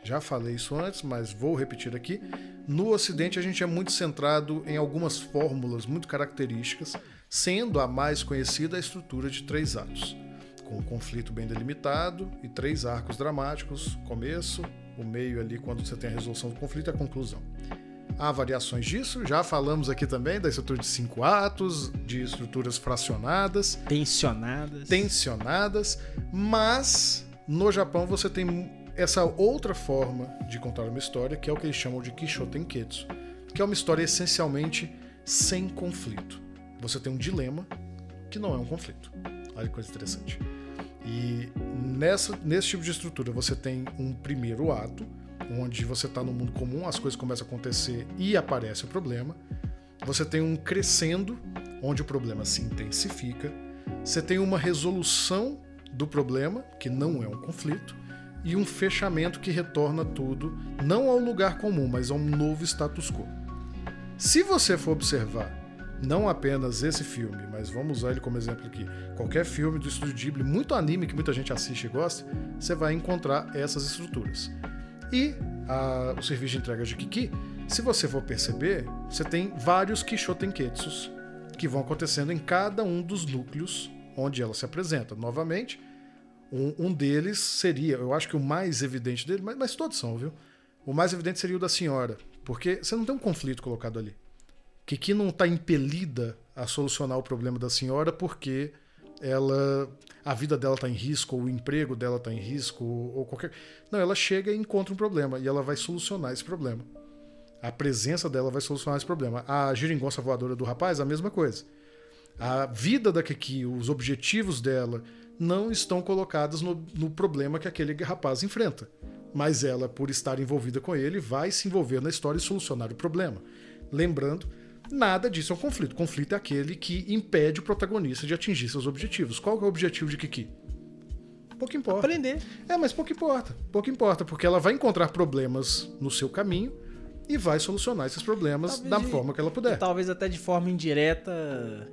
Já falei isso antes, mas vou repetir aqui. No Ocidente, a gente é muito centrado em algumas fórmulas muito características, sendo a mais conhecida a estrutura de três atos, com um conflito bem delimitado e três arcos dramáticos: começo, o meio ali, quando você tem a resolução do conflito e a conclusão. Há variações disso, já falamos aqui também da estrutura de cinco atos, de estruturas fracionadas. Tensionadas. Tensionadas, mas no Japão você tem essa outra forma de contar uma história, que é o que eles chamam de Kishotenketsu, que é uma história essencialmente sem conflito. Você tem um dilema que não é um conflito. Olha que coisa interessante. E nessa, nesse tipo de estrutura você tem um primeiro ato, onde você está no mundo comum, as coisas começam a acontecer e aparece o problema. Você tem um crescendo, onde o problema se intensifica. Você tem uma resolução do problema, que não é um conflito e um fechamento que retorna tudo não ao lugar comum, mas a um novo status quo. Se você for observar não apenas esse filme, mas vamos usar ele como exemplo aqui, qualquer filme do estúdio Ghibli, muito anime que muita gente assiste e gosta, você vai encontrar essas estruturas. E a, o serviço de entrega de Kiki, se você for perceber, você tem vários Kishotenketsus que vão acontecendo em cada um dos núcleos onde ela se apresenta. Novamente, um, um, deles seria, eu acho que o mais evidente dele, mas, mas todos são, viu? O mais evidente seria o da senhora, porque você não tem um conflito colocado ali. Kiki não está impelida a solucionar o problema da senhora porque ela a vida dela está em risco, ou o emprego dela está em risco, ou, ou qualquer. Não, ela chega e encontra um problema e ela vai solucionar esse problema. A presença dela vai solucionar esse problema. A geringonça voadora do rapaz, a mesma coisa. A vida da Kiki, os objetivos dela, não estão colocadas no, no problema que aquele rapaz enfrenta. Mas ela, por estar envolvida com ele, vai se envolver na história e solucionar o problema. Lembrando, nada disso é um conflito. conflito é aquele que impede o protagonista de atingir seus objetivos. Qual é o objetivo de Kiki? Pouco importa. Aprender. É, mas pouco importa. Pouco importa, porque ela vai encontrar problemas no seu caminho e vai solucionar esses problemas talvez da de, forma que ela puder. Talvez até de forma indireta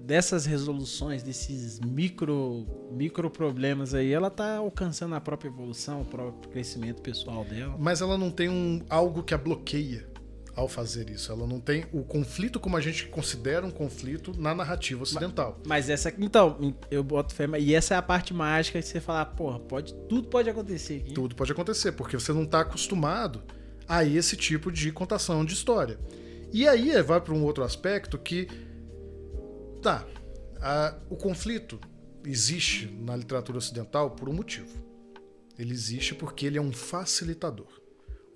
dessas resoluções, desses micro, micro problemas aí, ela tá alcançando a própria evolução, o próprio crescimento pessoal dela. Mas ela não tem um, algo que a bloqueia ao fazer isso. Ela não tem o conflito como a gente considera um conflito na narrativa ocidental. Mas, mas essa, então, eu boto fé, e essa é a parte mágica de você falar, porra, pode, tudo pode acontecer aqui. Tudo pode acontecer, porque você não está acostumado a esse tipo de contação de história. E aí vai para um outro aspecto que Tá. A- o conflito existe na literatura ocidental por um motivo. Ele existe porque ele é um facilitador.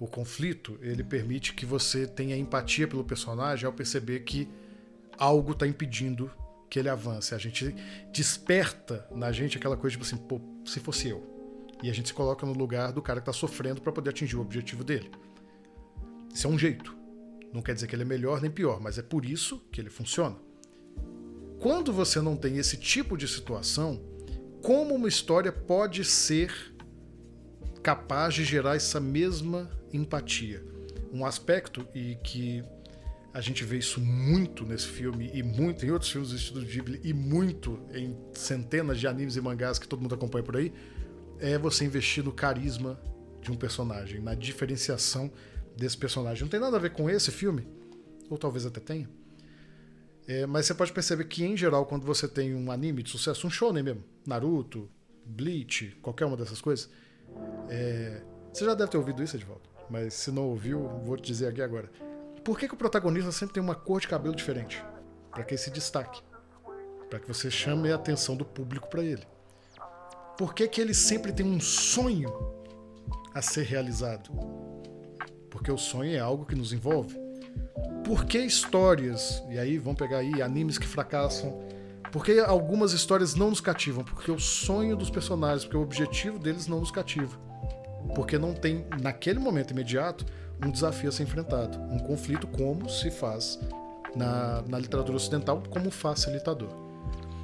O conflito, ele permite que você tenha empatia pelo personagem ao perceber que algo está impedindo que ele avance. A gente desperta na gente aquela coisa tipo assim, pô, se fosse eu. E a gente se coloca no lugar do cara que está sofrendo para poder atingir o objetivo dele. Isso é um jeito. Não quer dizer que ele é melhor nem pior, mas é por isso que ele funciona. Quando você não tem esse tipo de situação, como uma história pode ser capaz de gerar essa mesma empatia? Um aspecto e que a gente vê isso muito nesse filme e muito em outros filmes do Estúdio Ghibli e muito em centenas de animes e mangás que todo mundo acompanha por aí, é você investir no carisma de um personagem, na diferenciação desse personagem. Não tem nada a ver com esse filme, ou talvez até tenha. É, mas você pode perceber que, em geral, quando você tem um anime de sucesso, um shonen mesmo, Naruto, Bleach, qualquer uma dessas coisas, é, você já deve ter ouvido isso, Edvaldo, mas se não ouviu, vou te dizer aqui agora. Por que, que o protagonista sempre tem uma cor de cabelo diferente? Para que esse destaque. Para que você chame a atenção do público para ele. Por que, que ele sempre tem um sonho a ser realizado? Porque o sonho é algo que nos envolve. Por que histórias, e aí vamos pegar aí animes que fracassam, por que algumas histórias não nos cativam? Porque o sonho dos personagens, porque o objetivo deles não nos cativa. Porque não tem, naquele momento imediato, um desafio a ser enfrentado, um conflito como se faz na, na literatura ocidental como facilitador.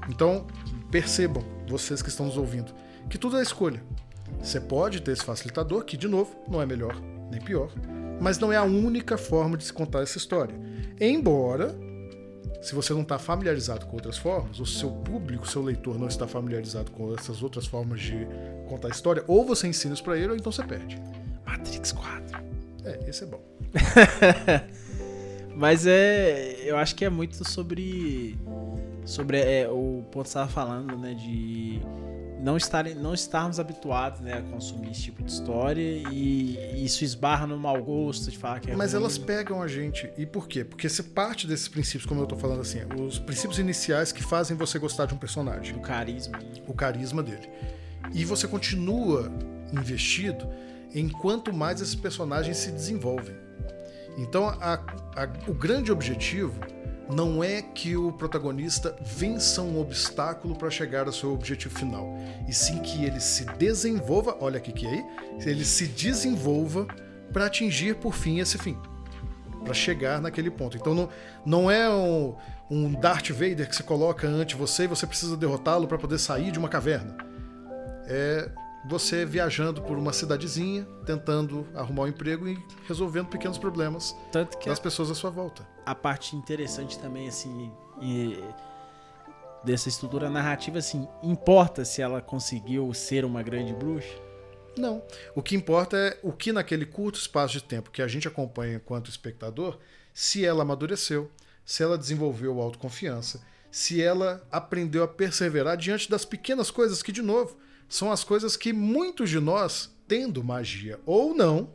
Então, percebam, vocês que estão nos ouvindo, que tudo é escolha. Você pode ter esse facilitador, que, de novo, não é melhor nem pior, mas não é a única forma de se contar essa história. Embora, se você não está familiarizado com outras formas, o seu público, seu leitor não está familiarizado com essas outras formas de contar a história, ou você ensina isso para ele, ou então você perde. Matrix 4. É, esse é bom. <laughs> Mas é. Eu acho que é muito sobre. Sobre é, o ponto que você estava falando, né? De não, estarem, não estarmos habituados né, a consumir esse tipo de história e isso esbarra no mau gosto de falar que é Mas ruim. elas pegam a gente. E por quê? Porque se parte desses princípios, como eu tô falando assim, os princípios iniciais que fazem você gostar de um personagem, O carisma. o carisma dele. E você continua investido enquanto mais esses personagens se desenvolvem. Então, a- a- o grande objetivo não é que o protagonista vença um obstáculo para chegar ao seu objetivo final, e sim que ele se desenvolva, olha aqui que é aí, ele se desenvolva para atingir por fim esse fim, para chegar naquele ponto. Então não, não é um, um Darth Vader que se coloca ante você e você precisa derrotá-lo para poder sair de uma caverna. É você viajando por uma cidadezinha, tentando arrumar um emprego e resolvendo pequenos problemas Tanto que das pessoas à sua volta. a parte interessante também, assim, e- dessa estrutura narrativa, assim, importa se ela conseguiu ser uma grande bruxa? Não. O que importa é o que naquele curto espaço de tempo que a gente acompanha enquanto espectador, se ela amadureceu, se ela desenvolveu autoconfiança, se ela aprendeu a perseverar diante das pequenas coisas que, de novo, são as coisas que muitos de nós, tendo magia ou não,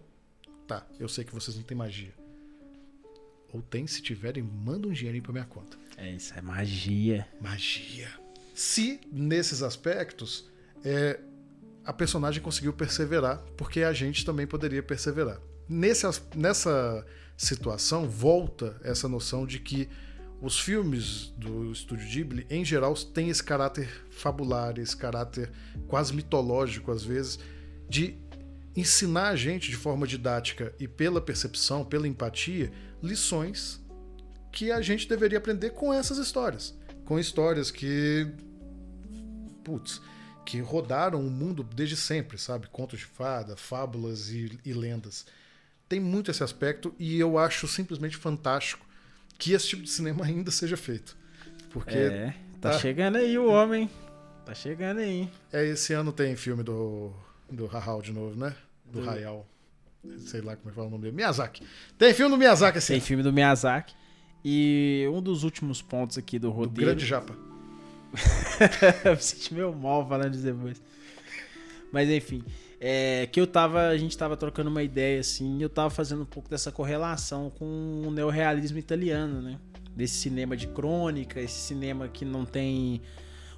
tá, eu sei que vocês não têm magia. Ou tem, se tiverem, manda um dinheirinho pra minha conta. É isso, é magia. Magia. Se nesses aspectos é, a personagem conseguiu perseverar, porque a gente também poderia perseverar. Nesse, nessa situação, volta essa noção de que os filmes do estúdio Ghibli, em geral, têm esse caráter fabular, esse caráter quase mitológico, às vezes, de ensinar a gente de forma didática e pela percepção, pela empatia, lições que a gente deveria aprender com essas histórias. Com histórias que. Putz, que rodaram o mundo desde sempre, sabe? Contos de fada, fábulas e, e lendas. Tem muito esse aspecto e eu acho simplesmente fantástico que esse tipo de cinema ainda seja feito. Porque É, tá, tá. chegando aí o homem. Tá chegando aí. é, esse ano tem filme do, do Rahal de novo, né? Do Do- Hayao. Sei lá como é que fala o nome dele. Miyazaki. Tem filme do Miyazaki esse Tem ano. filme do Miyazaki. E um dos últimos pontos aqui do Do roteiro. Grande Japa. <laughs> eu me senti meio mal falando disso depois. Mas enfim, é, que eu tava, a gente tava trocando uma ideia assim, e eu tava fazendo um pouco dessa correlação com o neorrealismo italiano, né? desse cinema de crônica, esse cinema que não tem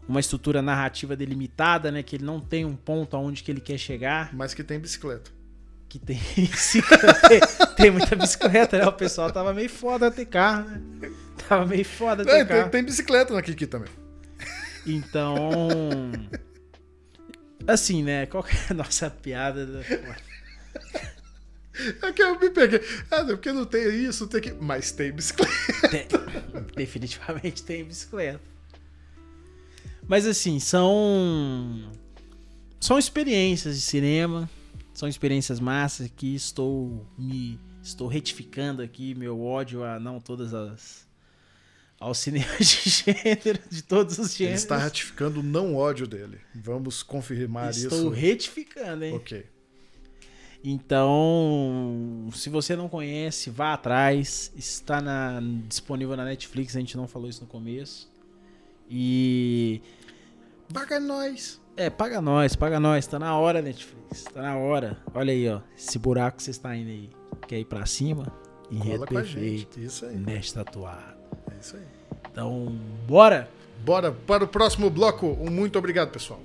uma estrutura narrativa delimitada, né? Que ele não tem um ponto aonde que ele quer chegar. Mas que tem bicicleta. Que tem <laughs> tem, tem muita bicicleta, né? O pessoal tava meio foda ter carro, né? Tava meio foda ter É, carro. tem, tem bicicleta na Kiki também. Então. Assim, né? Qual que é a nossa piada? da- É que eu me peguei. Ah, porque não tem isso, tem que. Mas tem bicicleta. Tem- definitivamente tem bicicleta. Mas assim, são. São experiências de cinema. São experiências massas que estou me. Estou retificando aqui meu ódio a não todas as. Aos cinemas de <laughs> gênero, de todos os Ele gêneros. está ratificando o não ódio dele. Vamos confirmar Estou isso. retificando, hein? Ok. Então, se você não conhece, vá atrás. Está na- disponível na Netflix, a gente não falou isso no começo. E. Paga nós. É, paga nós, paga nós. Tá na hora, Netflix. Tá na hora. Olha aí, ó. Esse buraco que você está indo aí. Quer ir pra cima? Enredo Cola a gente. Isso aí. Neste tatuado. É isso aí. Então, bora! Bora para o próximo bloco. Um muito obrigado, pessoal.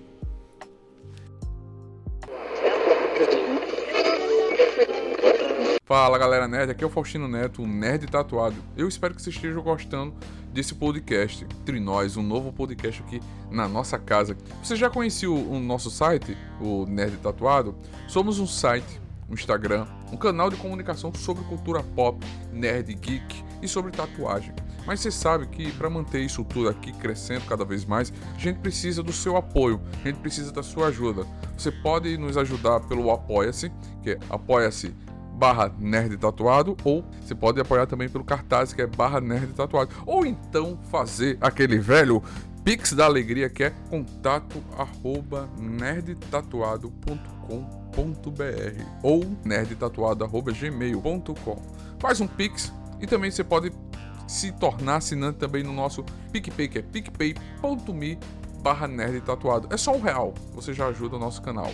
Fala galera nerd, aqui é o Faustino Neto, o Nerd Tatuado. Eu espero que vocês estejam gostando desse podcast. Entre nós, um novo podcast aqui na nossa casa. Você já conhecia o, o nosso site, o Nerd Tatuado? Somos um site, um Instagram, um canal de comunicação sobre cultura pop, nerd, geek e sobre tatuagem. Mas você sabe que para manter isso tudo aqui crescendo cada vez mais, a gente precisa do seu apoio, a gente precisa da sua ajuda. Você pode nos ajudar pelo Apoia-se, que é apoia-se barra nerd tatuado ou você pode apoiar também pelo cartaz que é barra nerd tatuado ou então fazer aquele velho pix da alegria que é contato arroba nerdtatuado.com.br ou nerdtatuado arroba gmail.com faz um pix e também você pode se tornar assinante também no nosso PicPay que é picpay.me barra nerd tatuado é só um real você já ajuda o nosso canal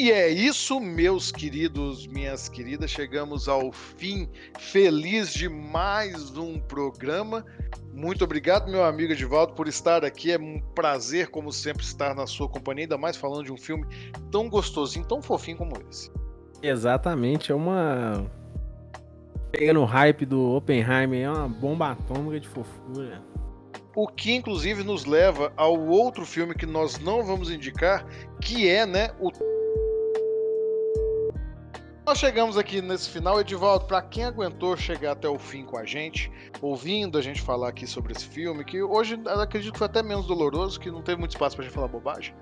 E é isso, meus queridos, minhas queridas. Chegamos ao fim feliz de mais um programa. Muito obrigado, meu amigo Edivaldo, por estar aqui. É um prazer, como sempre, estar na sua companhia, ainda mais falando de um filme tão gostosinho, tão fofinho como esse. Exatamente, é uma. Pegando o hype do Oppenheimer, é uma bomba atômica de fofura. O que, inclusive, nos leva ao outro filme que nós não vamos indicar, que é, né, o Nós chegamos aqui nesse final, Edivaldo, para quem aguentou chegar até o fim com a gente, ouvindo a gente falar aqui sobre esse filme, que hoje acredito que foi até menos doloroso, que não teve muito espaço pra gente falar bobagem.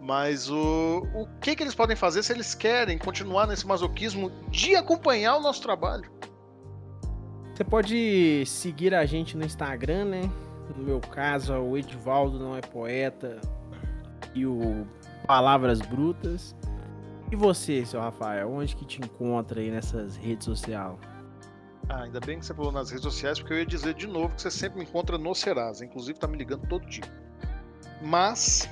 Mas o, o que, que eles podem fazer se eles querem continuar nesse masoquismo de acompanhar o nosso trabalho? Você pode seguir a gente no Instagram, né? No meu caso, o Edivaldo não é poeta e o Palavras Brutas. E você, seu Rafael, onde que te encontra aí nessas redes sociais? Ah, ainda bem que você falou nas redes sociais, porque eu ia dizer de novo que você sempre me encontra no Serasa. Inclusive, tá me ligando todo dia. Mas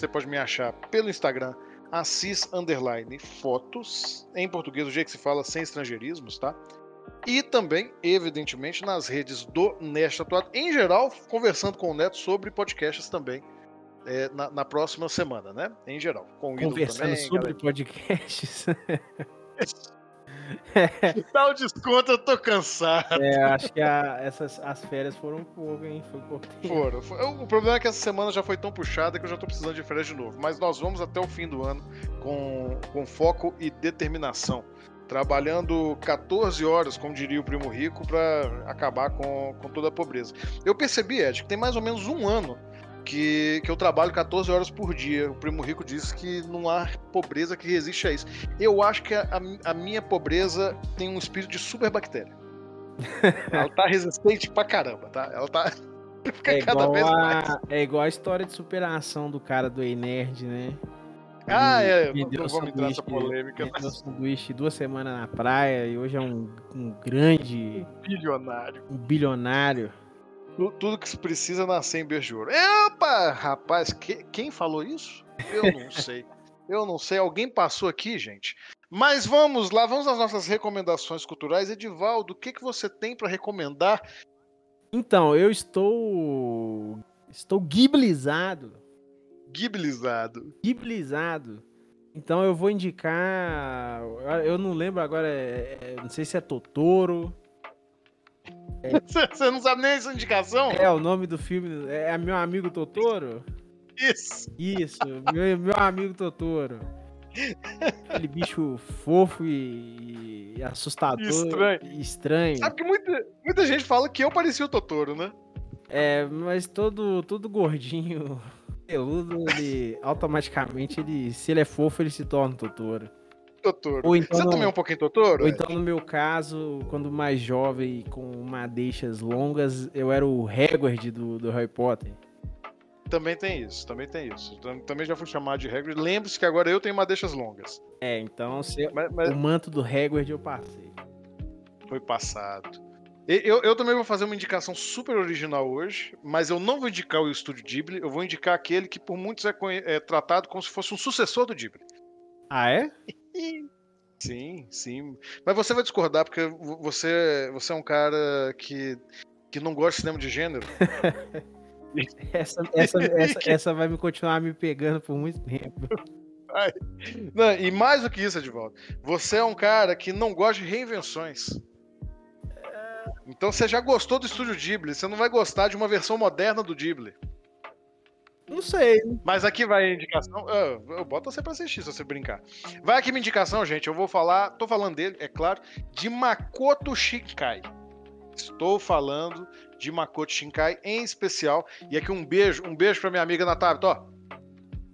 você pode me achar pelo Instagram, assis underline fotos, em português, do jeito que se fala, sem estrangeirismos, tá? E também, evidentemente, nas redes do Nest Atuado, em geral, conversando com o Neto sobre podcasts também. é, na, na próxima semana, né? Em geral. Com o Conversando também, sobre podcasts. <laughs> <laughs> O desconto, eu tô cansado. é, acho que a- essas, as férias foram um pouco, hein? Foi pouco tempo. Foram. O problema é que essa semana já foi tão puxada que eu já tô precisando de férias de novo. Mas nós vamos até o fim do ano com, com foco e determinação. Trabalhando 14 horas, como diria o Primo Rico, para acabar com, com toda a pobreza. Eu percebi, Ed, que tem mais ou menos um ano que, que eu trabalho 14 horas por dia. O Primo Rico disse que não há pobreza que resiste a isso. Eu acho que a, a- minha pobreza tem um espírito de superbactéria. <laughs> Ela tá resistente pra caramba, tá? Ela tá. <laughs> Fica É cada vez mais. a, é igual a história de superação do cara do Ei Nerd, né? Ah, Ele é, não, vendeu não vamos entrar nessa polêmica, vendeu mas sanduíche duas semanas na praia e hoje é um, um grande bilionário. um bilionário. Tu- Tudo que se precisa nascer em berço de ouro. Epa, rapaz, que- quem falou isso? Eu não <laughs> sei. Eu não sei. Alguém passou aqui, gente. Mas vamos lá, vamos às nossas recomendações culturais. Edivaldo, o que, que você tem para recomendar? Então, eu estou. Estou giblizado. Giblizado. Giblizado. Então eu vou indicar. Eu não lembro agora, é, é, não sei se é Totoro. <laughs> Você não sabe nem essa indicação? É, o nome do filme é Meu Amigo Totoro? Isso. Isso, meu, meu amigo Totoro. Aquele bicho fofo e, e assustador. Estranho. E estranho. Sabe que muita, muita gente fala que eu parecia o Totoro, né? É, mas todo, todo gordinho, <laughs> peludo, ele automaticamente, ele, se ele é fofo, ele se torna Totoro. Totoro. Então Você no- também é um pouquinho Totoro? Ou então, no meu caso, quando mais jovem, com madeixas longas, eu era o Hagrid do, do Harry Potter. Também tem isso, também tem isso. Tam- Também já fui chamado de Hagrid. Lembre-se que agora eu tenho madeixas longas. É, então se- Mas, mas o manto do Hagrid eu passei. foi passado. Eu, eu também vou fazer uma indicação super original hoje, mas eu não vou indicar o Estúdio Ghibli, eu vou indicar aquele que por muitos é, é tratado como se fosse um sucessor do Ghibli. Ah, é? <laughs> Sim, sim. Mas você vai discordar, porque vo- você, você é um cara que, que não gosta de cinema de gênero. <laughs> Essa, essa, essa, essa vai me continuar me pegando por muito tempo. Não, e mais do que isso, Edvaldo, você é um cara que não gosta de reinvenções. Então você já gostou do Estúdio Ghibli, você não vai gostar de uma versão moderna do Ghibli. Não sei. Mas aqui vai a indicação. Ah, eu boto você pra assistir se você brincar. Vai aqui minha indicação, gente. Eu vou falar. Tô falando dele, é claro, de Makoto Shinkai. Estou falando de Makoto Shinkai em especial. E aqui um beijo, um beijo pra minha amiga Natabita, ó.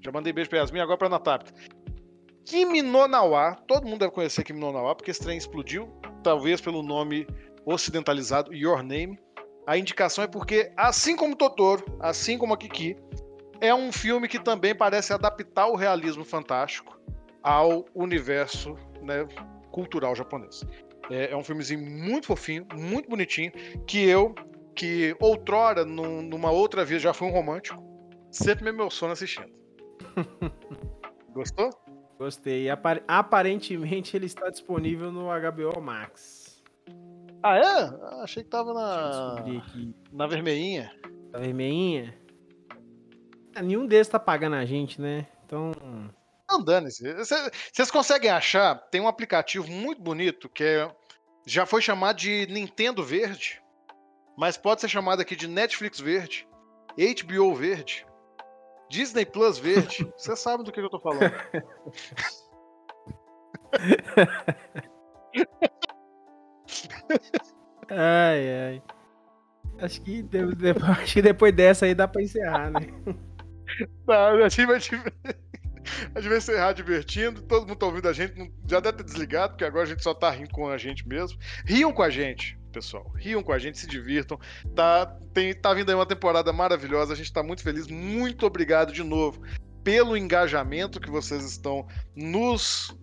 Já mandei beijo pra Yasmin, agora pra Natabita. Kimi Nawa. Todo mundo deve conhecer Kimi Nawa, porque esse trem explodiu. Talvez pelo nome ocidentalizado Your Name. A indicação é porque, assim como Totoro, assim como a Kiki, é um filme que também parece adaptar o realismo fantástico ao universo né, cultural japonês. É, é um filmezinho muito fofinho, muito bonitinho, que eu, que outrora, num- numa outra vida, já fui um romântico, sempre me emociono assistindo. <laughs> Gostou? Gostei. Apar- aparentemente ele está disponível no HBO Max. Ah, é? Ah, achei que tava Deixa eu na, na vermelhinha. Tá vermelhinha? Nenhum desses tá pagando a gente, né? Então. Não, dane-se. Cê- Vocês conseguem achar? Tem um aplicativo muito bonito que é, já foi chamado de Nintendo Verde, mas pode ser chamado aqui de Netflix Verde, HBO Verde, Disney Plus Verde. <laughs> Vocês sabem do que eu tô falando. <laughs> Ai, ai. Acho que, <laughs> acho que depois dessa aí dá pra encerrar, né? Tá, a gente vai, te- a gente vai encerrar divertindo. Todo mundo tá ouvindo a gente. Já deve ter desligado, porque agora a gente só tá rindo com a gente mesmo. Riam com a gente, pessoal. Riam com a gente, se divirtam. Tá, tem, tá vindo aí uma temporada maravilhosa. A gente tá muito feliz. Muito obrigado de novo pelo engajamento que vocês estão nos,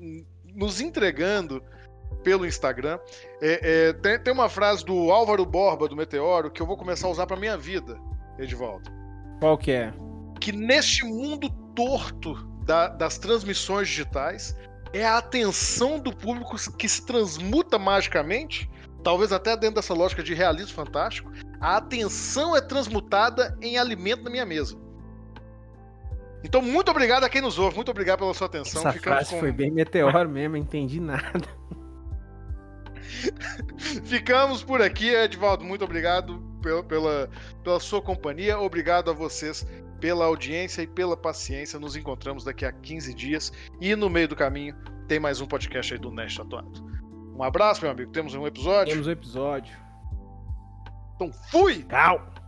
nos entregando pelo Instagram. É, é, tem, tem uma frase do Álvaro Borba, do Meteoro, que eu vou começar a usar pra minha vida, Edivaldo Qual que é? Que neste mundo torto da- das transmissões digitais é a atenção do público que se transmuta magicamente, talvez até dentro dessa lógica de realismo fantástico, a atenção é transmutada em alimento na minha mesa. Então, muito obrigado a quem nos ouve, muito obrigado pela sua atenção. Essa Ficamos, frase com- foi bem meteoro <laughs> mesmo, não entendi nada. Ficamos por aqui, Edvaldo. Muito obrigado pela, pela, pela sua companhia. Obrigado a vocês pela audiência e pela paciência. Nos encontramos daqui a 15 dias. E no meio do caminho tem mais um podcast aí do Nest Atuado. Um abraço, meu amigo. Temos um episódio. Temos o episódio. Então fui! Tchau!